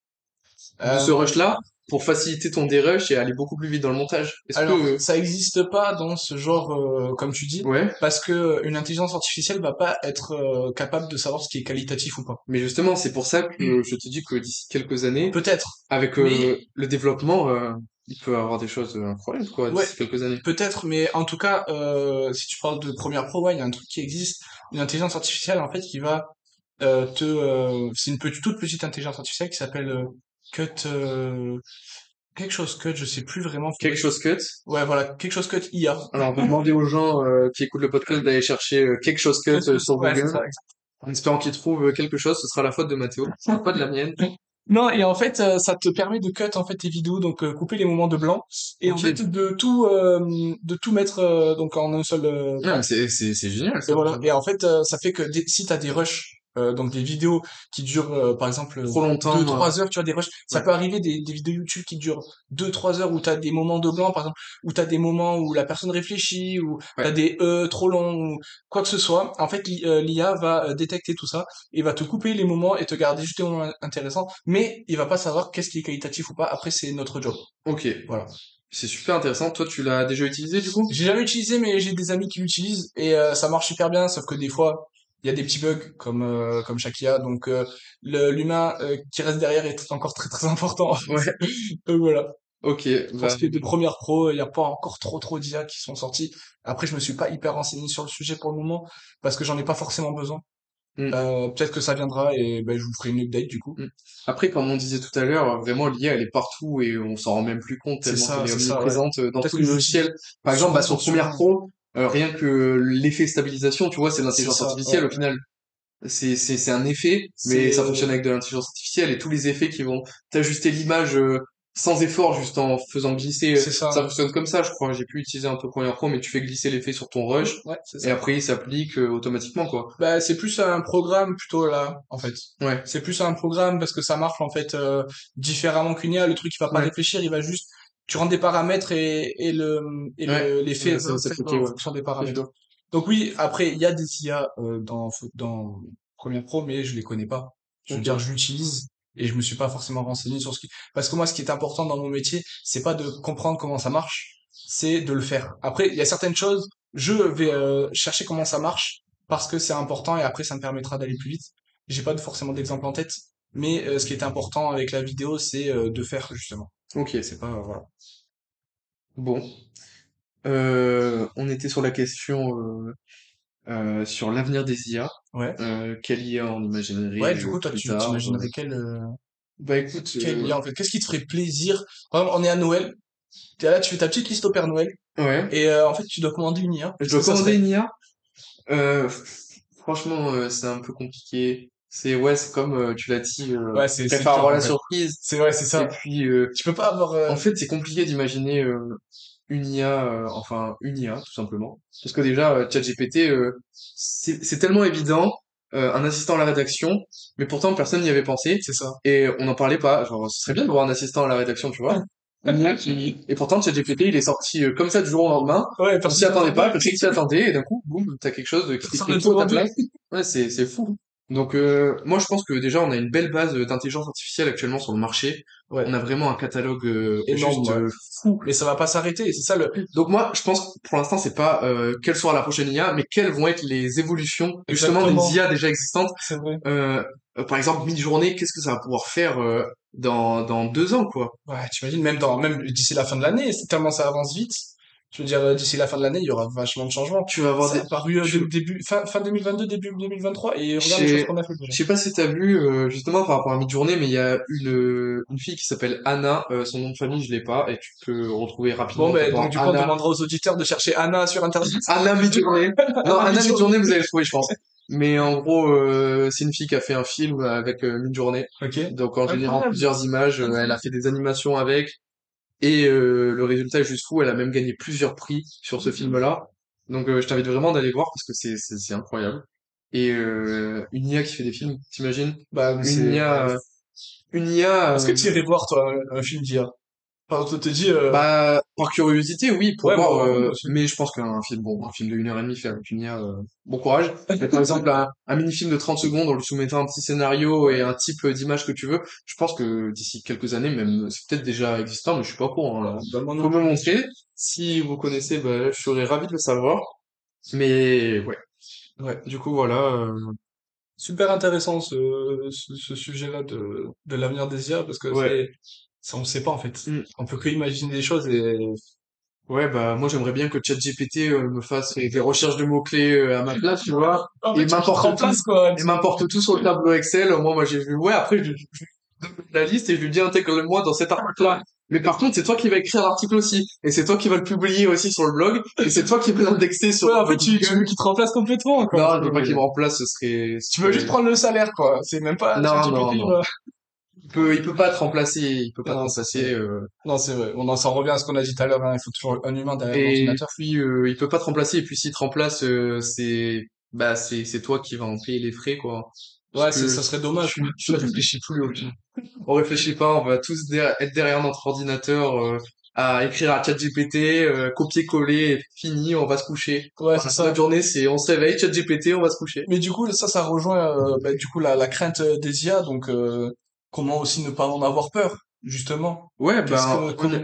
ce rush-là pour faciliter ton dérush et aller beaucoup plus vite dans le montage. Alors, que... ça existe pas dans ce genre, euh, comme tu dis, Ouais, parce que une intelligence artificielle va pas être euh, capable de savoir ce qui est qualitatif ou pas. mais justement, c'est pour ça que je te dis que d'ici quelques années, Peut-être, avec euh, Mais- le développement, euh, il peut avoir des choses incroyables, quoi, d'ici Ouais. quelques années. peut-être, mais en tout cas, euh, si tu parles de Premiere Pro, ouais, il y a un truc qui existe, une intelligence artificielle en fait qui va euh, te, euh, c'est une petite, toute petite intelligence artificielle qui s'appelle euh, Cut, euh, quelque chose Cut, je sais plus vraiment. Quelque chose cut? Ouais, voilà, quelque chose Cut IA. Alors, on va demander aux gens euh, qui écoutent le podcast d'aller chercher euh, quelque chose cut sur Ouais, Google. En espérant qu'ils trouvent quelque chose, ce sera la faute de Mathéo, pas de la mienne. Non, et en fait, euh, ça te permet de cut en fait tes vidéos, donc euh, couper les moments de blanc, et en fait de tout, euh, de tout mettre donc en un seul. c'est, c'est, c'est génial, ça. et voilà. Et en fait, ça fait que des- si t'as des rushs, euh, donc des vidéos qui durent euh, par exemple Trop longtemps. 2-3 heures, tu vois, des rushs, ça Ouais. peut arriver des, des vidéos YouTube qui durent 2-3 heures où t'as des moments de blanc, par exemple, où t'as des moments où la personne réfléchit, ou Ouais. t'as des e trop longs, ou quoi que ce soit. En fait, l'i- euh, l'IA va euh, détecter tout ça et va te couper les moments et te garder juste les moments intéressants, mais il va pas savoir qu'est-ce qui est qualitatif ou pas. Après, c'est notre job. Ok. Voilà. C'est super intéressant. Toi, tu l'as déjà utilisé, du coup? J'ai jamais utilisé, mais j'ai des amis qui l'utilisent et euh, ça marche super bien. Sauf que des fois, il y a des petits bugs comme euh, comme chaque IA. Donc euh, le- l'humain euh, qui reste derrière est encore très très important. <laughs> Ouais. <laughs> Donc voilà. Ok. Pour Bah, est de première pro, il n'y a pas encore trop trop d'IA qui sont sortis. Après, je me suis pas hyper renseigné sur le sujet pour le moment parce que j'en ai pas forcément besoin. Mm. Euh, peut-être que ça viendra et ben, je vous ferai une update du coup. Après, comme on disait tout à l'heure, vraiment, l'IA, elle est partout et on s'en rend même plus compte tellement ça, qu'elle est ça, omniprésente euh, dans tous que les logiciels. Par exemple, bah, sur. Premiere Pro, euh, rien que l'effet stabilisation, tu vois, c'est de l'intelligence artificielle ouais. au final. C'est, c'est, c'est un effet, mais ça fonctionne avec de l'intelligence artificielle et tous les effets qui vont t'ajuster l'image euh, sans effort, juste en faisant glisser. euh, C'est ça. Ça fonctionne comme ça, je crois. J'ai pu utiliser un peu Premiere Pro, mais tu fais glisser l'effet sur ton rush Ouais, c'est et après il s'applique euh, automatiquement, quoi. Bah, c'est plus un programme plutôt là, en fait. Ouais. C'est plus un programme parce que ça marche en fait euh, différemment qu'une IA. Le truc, il va pas Ouais. réfléchir, il va juste, tu rentres des paramètres et, et le et Ouais. le- l'effet Ouais, en ouais. fonction des paramètres. Donc oui, après il y a des IA euh, dans dans Premiere Pro, mais je les connais pas. Je veux dire, je l'utilise et je me suis pas forcément renseigné sur ce qui. Parce que moi, ce qui est important dans mon métier, c'est pas de comprendre comment ça marche, c'est de le faire. Après, il y a certaines choses, je vais euh, chercher comment ça marche parce que c'est important et après ça me permettra d'aller plus vite. J'ai pas forcément d'exemple en tête, mais euh, ce qui est important avec la vidéo, c'est euh, de faire justement. Ok. C'est pas voilà. Bon. Euh, on était sur la question euh, euh, sur l'avenir des IA. Ouais. Quelle IA on imaginerait Ouais, du coup, toi, plus tu tard, t'imaginerais euh. quel euh, Bah écoute, quel euh, IA en fait? Qu'est-ce qui te ferait plaisir? Par exemple, on est à Noël. T'es là, tu fais ta petite liste au Père Noël ouais. et en fait, tu dois commander une IA. Je dois Ça commander serait- une IA. Franchement, c'est un peu compliqué. C'est ouais, c'est comme euh, tu l'as dit. Euh, Ouais, c'est je c'est préfère dur, avoir en la fait. surprise. C'est vrai, c'est Et ça. puis, euh, Tu peux pas avoir. euh, en fait, c'est compliqué d'imaginer euh, une IA, euh, enfin une IA tout simplement. Parce que déjà, euh, ChatGPT, euh, c'est c'est tellement évident, euh, un assistant à la rédaction, mais pourtant personne n'y avait pensé. c'est ça. Et on n'en parlait pas. Genre, ce serait bien d'avoir un assistant à la rédaction, tu vois. <laughs> Et pourtant, ChatGPT, il est sorti euh, comme ça du jour au lendemain. Ouais, On s'y attendait pas, personne s'y attendait, et d'un coup, boum, t'as quelque chose de qui Personne à ta demandait. place. Ouais, c'est, c'est fou. Donc, euh, moi, je pense que déjà, on a une belle base d'intelligence artificielle actuellement sur le marché. Ouais. On a vraiment un catalogue euh, Énorme, juste euh, fou. Mais ça va pas s'arrêter. C'est ça le. Donc moi, je pense que pour l'instant, c'est pas euh, quelle sera la prochaine IA, mais quelles vont être les évolutions justement des IA déjà existantes? C'est vrai. Euh, euh, par exemple, mid-journée, qu'est-ce que ça va pouvoir faire euh, dans dans deux ans, quoi? Ouais, t'imagines même dans même d'ici la fin de l'année, tellement ça avance vite. Je veux dire, euh, d'ici la fin de l'année, il y aura vachement de changements. Tu vas avoir Ça des. paru euh, tu- dé- début fin, fin 2022, début 2023, et regarde les choses qu'on a fait Je sais pas si t'as vu euh, justement par rapport à mid-journée, mais il y a une une fille qui s'appelle Anna. euh, son nom de famille, je l'ai pas, et tu peux retrouver rapidement. Bon, ben, donc du coup, on demandera aux auditeurs de chercher Anna sur Internet. <laughs> Anna mid-journée. <laughs> Non, Anna mid-journée, vous allez le trouver, je pense. Mais en gros, euh, c'est une fille qui a fait un film avec euh, mid-journée. Ok. Donc en générant plusieurs images, euh, elle a fait des animations avec. Et euh, le résultat est juste fou. Elle a même gagné plusieurs prix sur ce film-là. Donc euh, je t'invite vraiment d'aller voir parce que c'est incroyable. Et euh, une IA qui fait des films, t'imagines? Bah, mais c'est- Une IA, euh, une IA. Est-ce que euh, tu irais voir, toi, un, un film d'IA? Enfin, on te dit, euh, Bah, par curiosité, oui, pour Ouais, voir. euh, mais je pense qu'un film, bon, un film de une heure et demie fait avec une IA, euh, bon courage. Mais par exemple, un, un mini-film de 30 secondes en lui soumettant un petit scénario et un type d'image que tu veux, je pense que d'ici quelques années, même, c'est peut-être déjà existant, mais je suis pas au courant. Un Faut me montrer. Si vous connaissez, bah, je serais ravi de le savoir. Mais ouais. Ouais, du coup, voilà. euh, Super intéressant ce, ce, ce sujet-là de, de l'avenir des IA parce que Ouais. c'est, ça, on sait pas en fait. Mm. On peut que imaginer des choses et Ouais, bah moi j'aimerais bien que ChatGPT euh, me fasse des recherches de mots-clés euh, à ma place, tu vois. <laughs> En Et m'importe te remplaces, quoi. Et m'importe tout sur le tableau Excel. Moi, moi j'ai vu, ouais, après je, je donne la liste et je lui dis intègre-le-moi dans cet article-là. Mais par contre, c'est toi qui vas écrire l'article aussi. Et c'est toi qui vas le publier aussi sur le blog. Et c'est toi qui vas l'indexer sur Ouais, en fait, tu, tu veux qu'il te remplace complètement, quoi. Non, je veux pas qu'il me remplace, ce serait... Tu veux juste prendre le salaire, quoi. C'est même pas Non, non, non. Il peut, il peut pas te remplacer, il peut pas Non, te remplacer. euh, Non, c'est vrai. On en s'en revient à ce qu'on a dit tout à l'heure, hein. Il faut toujours un humain derrière l'ordinateur. puis, euh, il peut pas te remplacer. Et puis, s'il te remplace, euh, c'est, bah, c'est, c'est toi qui vas en payer les frais, quoi. Ouais, ça serait dommage. tu, tu ne réfléchis plus au <laughs> On réfléchit pas, on va tous être derrière notre ordinateur, euh, à écrire à ChatGPT, euh, copier-coller, fini, on va se coucher. Ouais, c'est ça. Notre journée, c'est on se réveille, ChatGPT, on va se coucher. Mais du coup, ça, ça rejoint, euh, bah, du coup, la, la crainte euh, des IA. Donc, euh, comment aussi ne pas en avoir peur, justement? Ouais, bah, que- comment,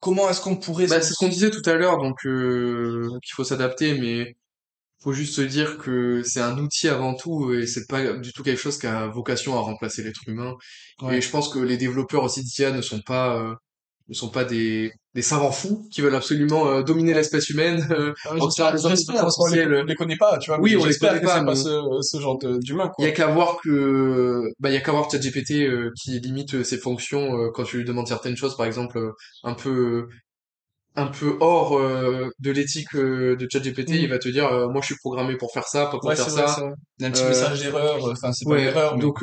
comment est-ce qu'on pourrait bah, c'est ce qu'on disait tout à l'heure, donc euh, qu'il faut s'adapter, mais faut juste se dire que c'est un outil avant tout et c'est pas du tout quelque chose qui a vocation à remplacer l'être humain. Ouais. Et je pense que les développeurs aussi d'IA ne sont pas euh, ne sont pas des des savants fous qui veulent absolument euh, dominer l'espèce humaine. euh, Ah ouais, parce qu'on les, on les connaît pas, tu vois. Oui, on les connaît pas, ce, ce genre d'humain, Il y a qu'à voir que bah il y a qu'à voir ChatGPT euh, qui limite euh, ses fonctions euh, quand tu lui demandes certaines choses par exemple euh, un peu un peu hors euh, de l'éthique euh, de ChatGPT, Mm. il va te dire euh, moi je suis programmé pour faire ça, pas pour Ouais, faire vrai, ça. c'est vrai. Il y a un petit message d'erreur, enfin, c'est pas Ouais, une erreur, mais donc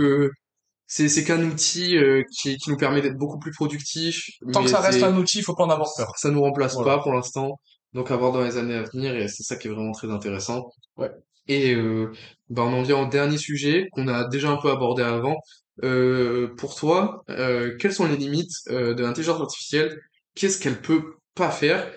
c'est c'est qu'un outil euh, qui qui nous permet d'être beaucoup plus productifs, tant que ça reste un outil, il faut pas en avoir peur. ça nous remplace Voilà. pas pour l'instant. Donc à voir dans les années à venir et c'est ça qui est vraiment très intéressant. Ouais. Et euh, bah on en vient au dernier sujet qu'on a déjà un peu abordé avant. Euh, pour toi, euh, quelles sont les limites euh, de l'intelligence artificielle? Qu'est-ce qu'elle peut pas faire?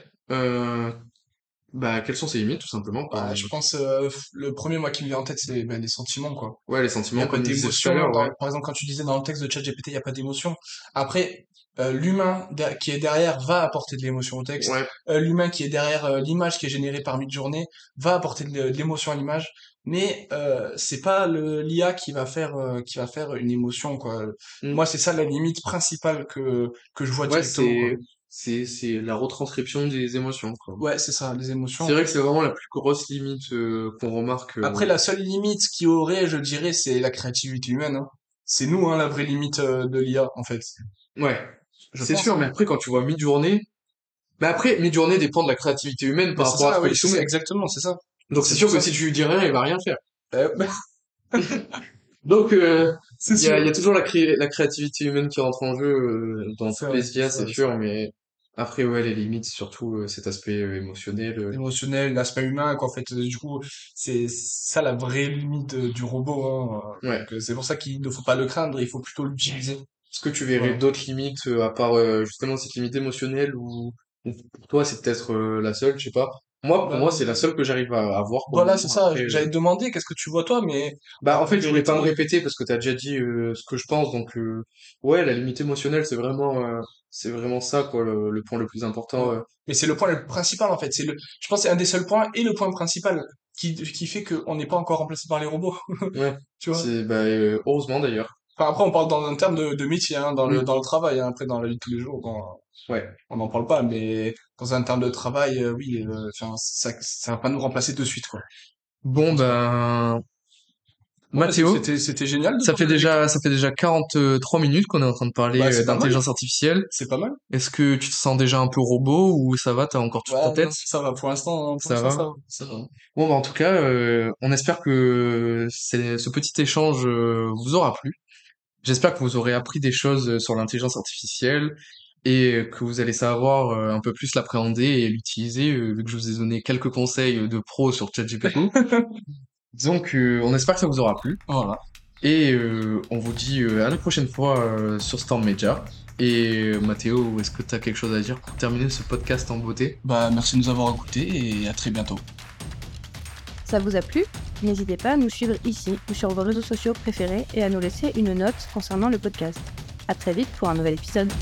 Bah quelles sont ses limites tout simplement? Bah, je pense, euh, le premier, moi, qui me vient en tête, c'est ben, les sentiments, quoi. Ouais, les Il y sentiments a pas d'émotion. ouais. Par exemple, quand tu disais dans le texte de ChatGPT, il n'y a pas d'émotion. Après, euh, l'humain qui est derrière va apporter de l'émotion au texte. Ouais, Euh, l'humain qui est derrière euh, l'image qui est générée par Midjourney va apporter de, l'émotion à l'image. Mais euh, c'est pas le l'IA qui va faire qui va faire une émotion, quoi. Mm. Moi, c'est ça la limite principale que que je vois ouais, directement. C'est c'est la retranscription des émotions, quoi. Ouais, c'est ça, les émotions. C'est vrai que c'est vraiment la plus grosse limite euh, qu'on remarque. euh, Après, la seule limite qu'il y aurait, je dirais, c'est la créativité humaine. hein. C'est nous, hein, la vraie limite euh, de l'IA, en fait. Ouais, c'est sûr, mais après, quand tu vois mi-journée, bah après, mi-journée dépend de la créativité humaine par rapport à ce oui, exactement, c'est ça. Donc c'est sûr que ça. si tu lui dis rien, il va rien faire. Euh, <laughs> <laughs> Donc, euh, il y y a toujours la, cré- la créativité humaine qui rentre en jeu euh, dans toutes les IA, c'est sûr, mais après, ouais, les limites, surtout euh, cet aspect euh, émotionnel. euh. émotionnel, l'aspect humain, quoi, en fait. Euh, Du coup, c'est ça la vraie limite du robot. Hein. Ouais. C'est pour ça qu'il ne faut pas le craindre, il faut plutôt l'utiliser. Est-ce que tu verrais d'autres limites euh, à part euh, justement cette limite émotionnelle ou, ou pour toi c'est peut-être la seule, je sais pas? Moi, pour Bah, moi, c'est la seule que j'arrive à, à voir. pour Voilà, c'est ça. Après, euh, J'allais te demander, qu'est-ce que tu vois toi, mais Bah, en fait, je voulais pas me répéter parce que t'as déjà dit euh, ce que je pense, donc euh, ouais, la limite émotionnelle, c'est vraiment, euh, c'est vraiment ça, quoi, le, le point le plus important. mais c'est le point le principal, en fait. C'est le, je pense que c'est un des seuls points et le point principal qui, qui fait qu'on n'est pas encore remplacé par les robots. Ouais, <laughs> Tu vois? c'est bah heureusement d'ailleurs. Enfin, après, on parle dans un terme de, de métier, hein, dans le, Mm. dans le travail, hein. Après, dans la vie de tous les jours, bon, Ouais. on n'en parle pas, mais dans un terme de travail, euh, oui, euh, ça, ça va pas nous remplacer de suite, quoi. Bon ben, Mathéo, C'était, c'était génial. ça fait déjà, ça fait déjà 43 minutes qu'on est en train de parler Bah, euh, d'intelligence artificielle. C'est pas mal. Est-ce que tu te sens déjà un peu robot ou ça va, t'as encore toute Ouais, ta non, tête? ça va pour l'instant. hein, Ça ça. Ça va. Bon, bah, en tout cas, euh, on espère que ce petit échange euh, vous aura plu. J'espère que vous aurez appris des choses euh, sur l'intelligence artificielle et que vous allez savoir euh, un peu plus l'appréhender et l'utiliser, euh, vu que je vous ai donné quelques conseils de pro sur ChatGPT. <laughs> Donc, on espère que ça vous aura plu Voilà. et euh, on vous dit euh, à la prochaine fois euh, sur Storm Media. Et euh, Mathéo, est-ce que tu as quelque chose à dire pour terminer ce podcast en beauté? Bah, merci de nous avoir écoutés et à très bientôt. Ça vous a plu? N'hésitez pas à nous suivre ici ou sur vos réseaux sociaux préférés et à nous laisser une note concernant le podcast. À très vite pour un nouvel épisode.